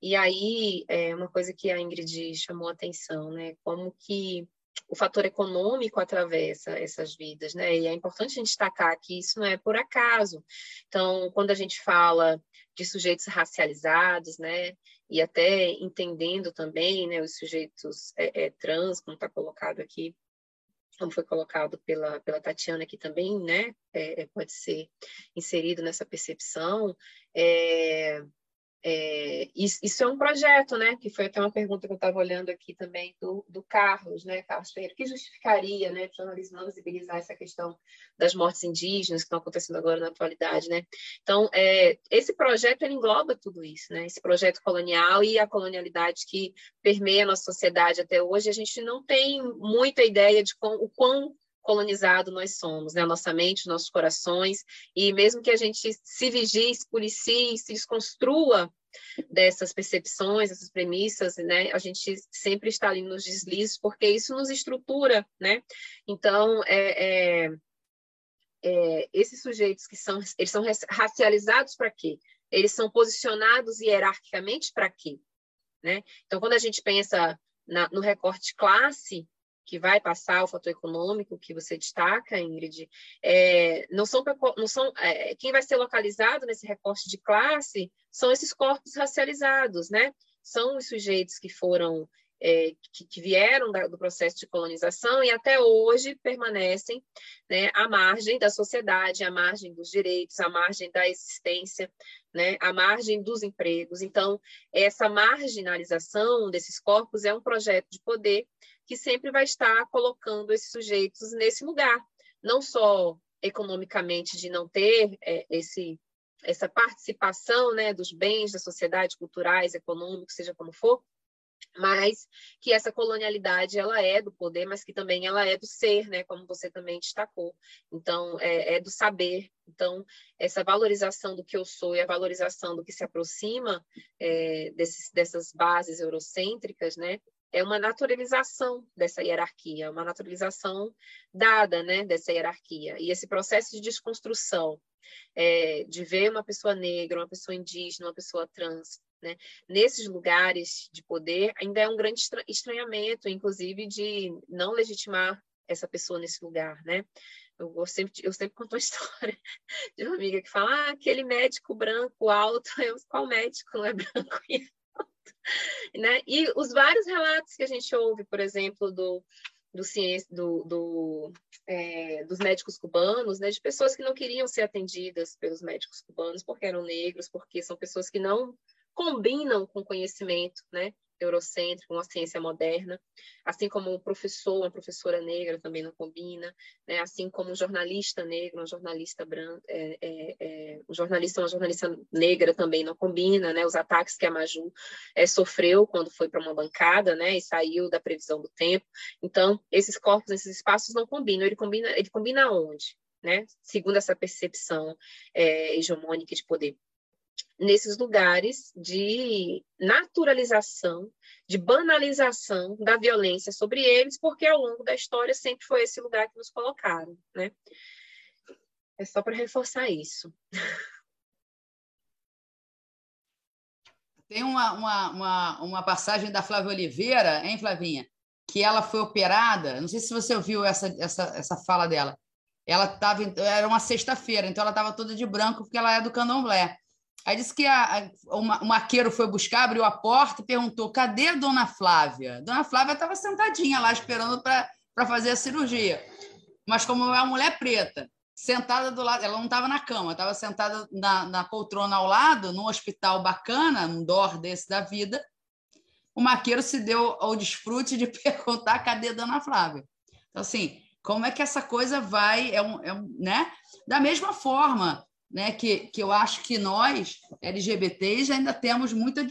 e aí é uma coisa que a Ingrid chamou a atenção, né, como que o fator econômico atravessa essas vidas, né? E é importante a gente destacar que isso não é por acaso. Então, quando a gente fala de sujeitos racializados, né? E até entendendo também, né, os sujeitos é, é, trans, como está colocado aqui, como foi colocado pela, pela Tatiana aqui também, né, é, é pode ser inserido nessa percepção, é, isso, é um projeto, né? Que foi até uma pergunta que eu estava olhando aqui também do, do Carlos, né? Carlos Ferreira, que justificaria, né? O jornalismo não visibilizar essa questão das mortes indígenas que estão acontecendo agora na atualidade, né? Então, é, esse projeto ele engloba tudo isso, né? Esse projeto colonial e a colonialidade que permeia a nossa sociedade até hoje, a gente não tem muita ideia de com, o quão colonizado nós somos, né? Nossa mente, nossos corações, e mesmo que a gente se vigie, se policie, se desconstrua dessas percepções, essas premissas, né? A gente sempre está ali nos deslizes, porque isso nos estrutura, né? Então, é, é, é, esses sujeitos que são, eles são racializados para quê? Eles são posicionados hierarquicamente para quê? Né? Então, quando a gente pensa na, no recorte classe, que vai passar o fator econômico que você destaca, Ingrid, é, não são, não são é, quem vai ser localizado nesse recorte de classe são esses corpos racializados, né? São os sujeitos que foram é, que, que, vieram da, do processo de colonização e até hoje permanecem né, à margem da sociedade, à margem dos direitos, à margem da existência, né, à margem dos empregos. Então, essa marginalização desses corpos é um projeto de poder que sempre vai estar colocando esses sujeitos nesse lugar, não só economicamente de não ter é, esse essa participação né, dos bens da sociedade, culturais, econômicos, seja como for, mas que essa colonialidade ela é do poder, mas que também ela é do ser, né, como você também destacou. Então, é, é do saber. Então, essa valorização do que eu sou e a valorização do que se aproxima é, desses, dessas bases eurocêntricas, né, é uma naturalização dessa hierarquia, uma naturalização dada né, dessa hierarquia. E esse processo de desconstrução, é, de ver uma pessoa negra, uma pessoa indígena, uma pessoa trans, né, nesses lugares de poder, ainda é um grande estranhamento, inclusive de não legitimar essa pessoa nesse lugar, né? Eu, sempre, eu sempre conto uma história de uma amiga que fala, ah, aquele médico branco alto, eu, qual médico não é branco? Né? E os vários relatos que a gente ouve, por exemplo, do, do, ciência, do, do é, dos médicos cubanos, né, de pessoas que não queriam ser atendidas pelos médicos cubanos porque eram negros, porque são pessoas que não combinam com conhecimento, né, eurocêntrico, uma ciência moderna, assim como um professor, uma professora negra também não combina, né? assim como um jornalista negro, um jornalista branco, é, é, é, um jornalista, uma jornalista negra também não combina, né? Os ataques que a Maju é, sofreu quando foi para uma bancada, né? E saiu da previsão do tempo. Então, esses corpos, esses espaços não combinam. Ele combina, ele combina onde? Né? Segundo essa percepção é, hegemônica de poder nesses lugares de naturalização, de banalização da violência sobre eles, porque ao longo da história sempre foi esse lugar que nos colocaram, né? É só para reforçar isso. Tem uma, uma, uma, uma, passagem da Flávia Oliveira, hein, Flavinha? Que ela foi operada. Não sei se você ouviu essa, essa, essa fala dela. Ela estava. Era uma sexta-feira, então ela estava toda de branco, porque ela é do candomblé. Aí disse que a, a, o, maqueiro foi buscar, abriu a porta e perguntou: cadê a dona Flávia? Dona Flávia estava sentadinha lá esperando para fazer a cirurgia. Mas, como é uma mulher preta, sentada do lado, ela não estava na cama, estava sentada na, na poltrona ao lado, num hospital bacana, num dor desse da vida. O maqueiro se deu ao desfrute de perguntar cadê a dona Flávia. Então, assim, como é que essa coisa vai. É um, é um, né? Da mesma forma, né, que, que eu acho que nós, LGBTs, ainda temos muita.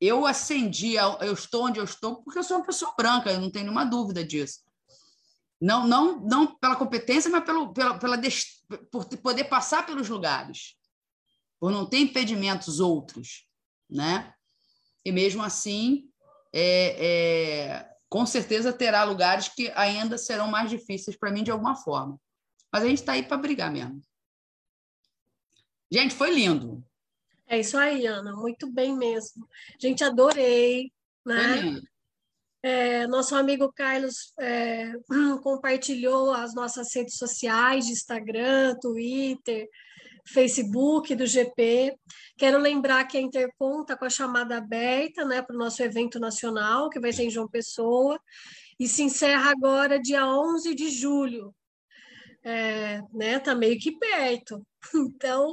Eu acendi, eu estou onde eu estou porque eu sou uma pessoa branca, eu não tenho nenhuma dúvida disso. Não, não, não pela competência, mas pelo, pela, pela por poder passar pelos lugares, por não ter impedimentos outros, né? E mesmo assim, é, é, com certeza terá lugares que ainda serão mais difíceis para mim de alguma forma. Mas a gente está aí para brigar mesmo. Gente, foi lindo. É isso aí, Ana, muito bem mesmo. Gente, adorei, né? É, nosso amigo Carlos é, compartilhou as nossas redes sociais de Instagram, Twitter, Facebook do GP. Quero lembrar que a Intercom está com a chamada aberta né, para o nosso evento nacional, que vai ser em João Pessoa, e se encerra agora dia 11 de julho. É, né, tá meio que perto. Então,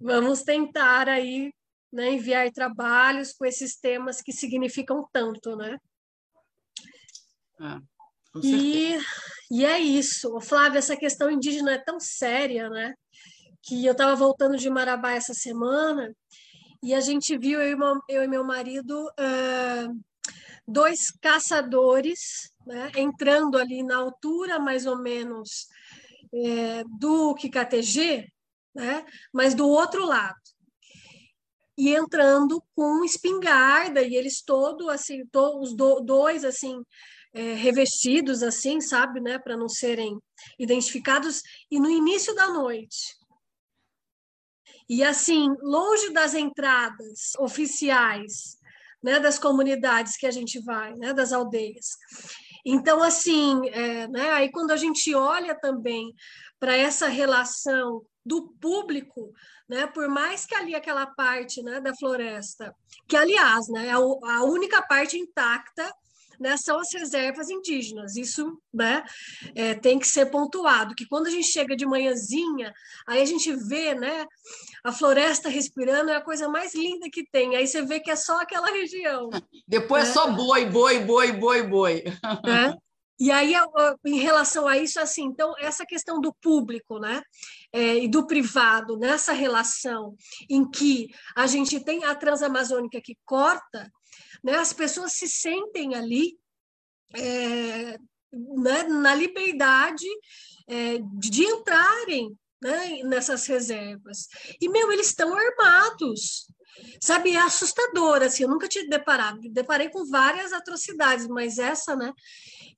vamos tentar aí né, enviar trabalhos com esses temas que significam tanto, né? Ah, e, e é isso. Flávia, essa questão indígena é tão séria, né? Que eu estava voltando de Marabá essa semana e a gente viu, eu e meu, eu e meu marido, uh, dois caçadores né, entrando ali na altura mais ou menos é, do KTG, né? mas do outro lado. E entrando com espingarda, e eles todos, assim, todos, os do, dois, assim, é, revestidos, assim, sabe, né, para não serem identificados, e no início da noite. E assim, longe das entradas oficiais, né, das comunidades que a gente vai, né, das aldeias. Então, assim, é, né, aí quando a gente olha também para essa relação do público, né? Por mais que ali aquela parte, né, da floresta, que aliás, né, é a única parte intacta né, são as reservas indígenas. Isso né, é, tem que ser pontuado, que quando a gente chega de manhãzinha, aí a gente vê né, a floresta respirando, é a coisa mais linda que tem. Aí você vê que é só aquela região. Depois né? é só boi, boi, boi, boi, boi. É. E aí, em relação a isso, assim, então, essa questão do público, né, é, e do privado, nessa relação em que a gente tem a Transamazônica que corta, né, as pessoas se sentem ali é, né, na liberdade é, de entrarem né, nessas reservas. E, meu, eles estão armados. Sabe, é assustador, assim, eu nunca tinha deparado, deparei com várias atrocidades, mas essa, né?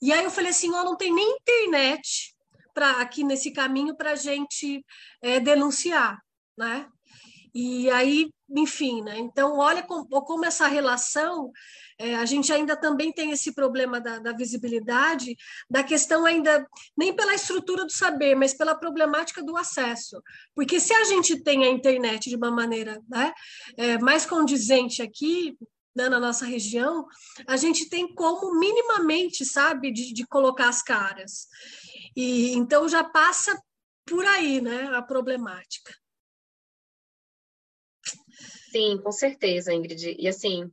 E aí eu falei assim, ó, oh, não tem nem internet para aqui nesse caminho para gente é, denunciar, né? E aí, enfim, né? Então, olha como, como essa relação é, a gente ainda também tem esse problema da, da, visibilidade, da questão ainda, nem pela estrutura do saber, mas pela problemática do acesso. Porque se a gente tem a internet de uma maneira né, é, mais condizente aqui, né, na nossa região, a gente tem como minimamente, sabe, de, de colocar as caras. E então já passa por aí, né, a problemática. Sim, com certeza, Ingrid. E assim,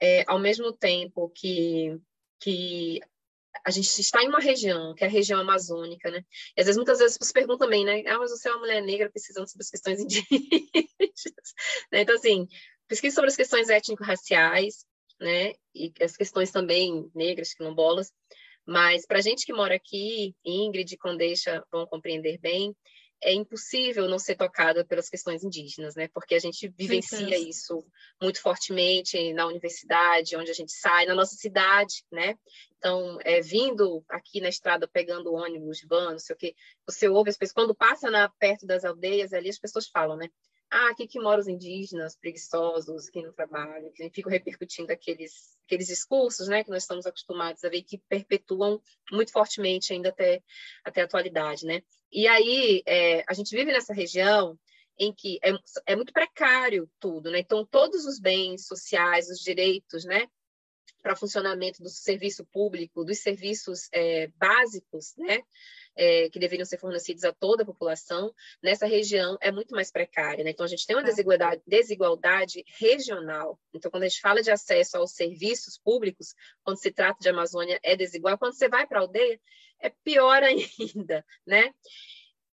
é, ao mesmo tempo que, que a gente está em uma região, que é a região amazônica, né? E às vezes, muitas vezes, você pergunta também, né? Ah, mas você é uma mulher negra pesquisando sobre as questões indígenas. né? Então, assim, pesquisa sobre as questões étnico-raciais, né? E as questões também negras, quilombolas. Mas, para a gente que mora aqui, Ingrid e Condeixa vão compreender bem, é impossível não ser tocada pelas questões indígenas, né? Porque a gente vivencia isso muito fortemente na universidade, onde a gente sai, na nossa cidade, né? Então, é, vindo aqui na estrada, pegando ônibus, van, não sei o quê, você ouve as pessoas, quando passa na, perto das aldeias ali, as pessoas falam, né? ah, aqui que moram os indígenas preguiçosos, que não trabalham, que ficam repercutindo aqueles, aqueles discursos né, que nós estamos acostumados a ver, que perpetuam muito fortemente ainda até, até a atualidade. Né? E aí, é, a gente vive nessa região em que é, é muito precário tudo, né? Então, todos os bens sociais, os direitos, né? Para funcionamento do serviço público, dos serviços é, básicos, né? é, que deveriam ser fornecidos a toda a população, nessa região é muito mais precária. Né? Então, a gente tem uma desigualdade, desigualdade regional. Então, quando a gente fala de acesso aos serviços públicos, quando se trata de Amazônia, é desigual. Quando você vai para a aldeia, é pior ainda. Né?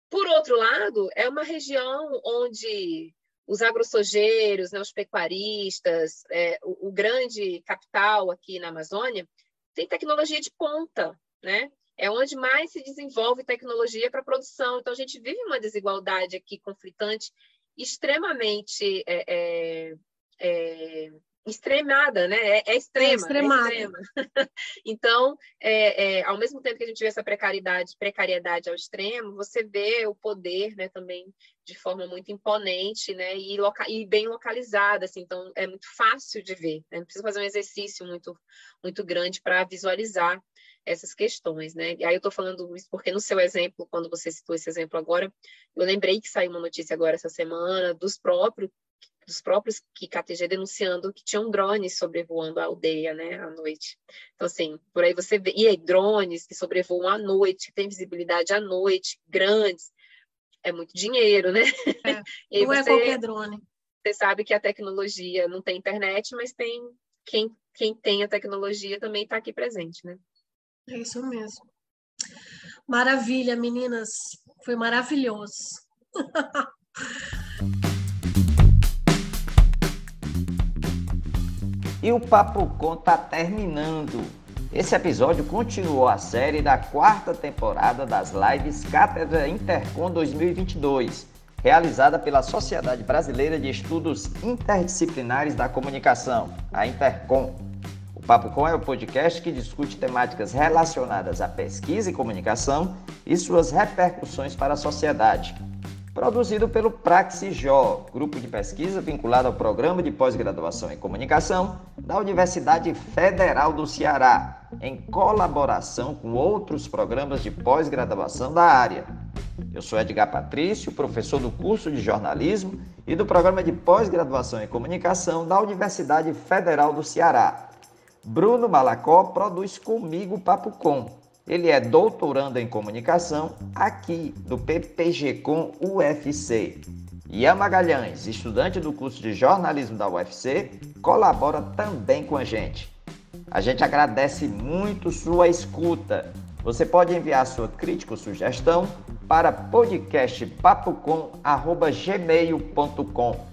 Por outro lado, é uma região onde os agrosojeiros, né, os pecuaristas, é, o, o, grande capital aqui na Amazônia, tem tecnologia de ponta, né? é onde mais se desenvolve tecnologia para produção. Então, a gente vive uma desigualdade aqui conflitante extremamente é, é, é, extremada, né? É, é extrema. É extremada. extrema. então, é, é, ao mesmo tempo que a gente vê essa precariedade, precariedade ao extremo, você vê o poder, né, também de forma muito imponente, né, e, e bem localizada, assim. Então, é muito fácil de ver. Né? Não precisa fazer um exercício muito, muito grande para visualizar essas questões, né? E aí eu estou falando isso porque no seu exemplo, quando você citou esse exemplo agora, eu lembrei que saiu uma notícia agora essa semana dos próprios dos próprios que KTG denunciando que tinham drones sobrevoando a aldeia, né, à noite. Então, assim, por aí você vê, e aí, drones que sobrevoam à noite, que tem visibilidade à noite, grandes, é muito dinheiro, né? É, não é você, é qualquer drone. Você sabe que a tecnologia não tem internet, mas tem quem, quem tem a tecnologia também está aqui presente, né? É isso mesmo. Maravilha, meninas. Foi maravilhoso. e o Papo Com tá terminando. Esse episódio continuou a série da quarta temporada das lives Cátedra Intercom 2022, realizada pela Sociedade Brasileira de Estudos Interdisciplinares da Comunicação, a Intercom. Papo Com é o podcast que discute temáticas relacionadas à pesquisa e comunicação e suas repercussões para a sociedade. Produzido pelo Praxijó, grupo de pesquisa vinculado ao Programa de Pós-Graduação em Comunicação da Universidade Federal do Ceará, em colaboração com outros programas de pós-graduação da área. Eu sou Edgar Patrício, professor do curso de jornalismo e do Programa de Pós-Graduação em Comunicação da Universidade Federal do Ceará. Bruno Malacó produz comigo Papo Com. Ele é doutorando em comunicação aqui do PPG-Com UFC. Ian Magalhães, estudante do curso de jornalismo da UFC, colabora também com a gente. A gente agradece muito sua escuta. Você pode enviar sua crítica ou sugestão para podcastpapocom.gmail.com.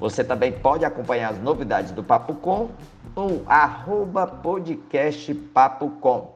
Você também pode acompanhar as novidades do Papo Com no arroba podcast Papo Com.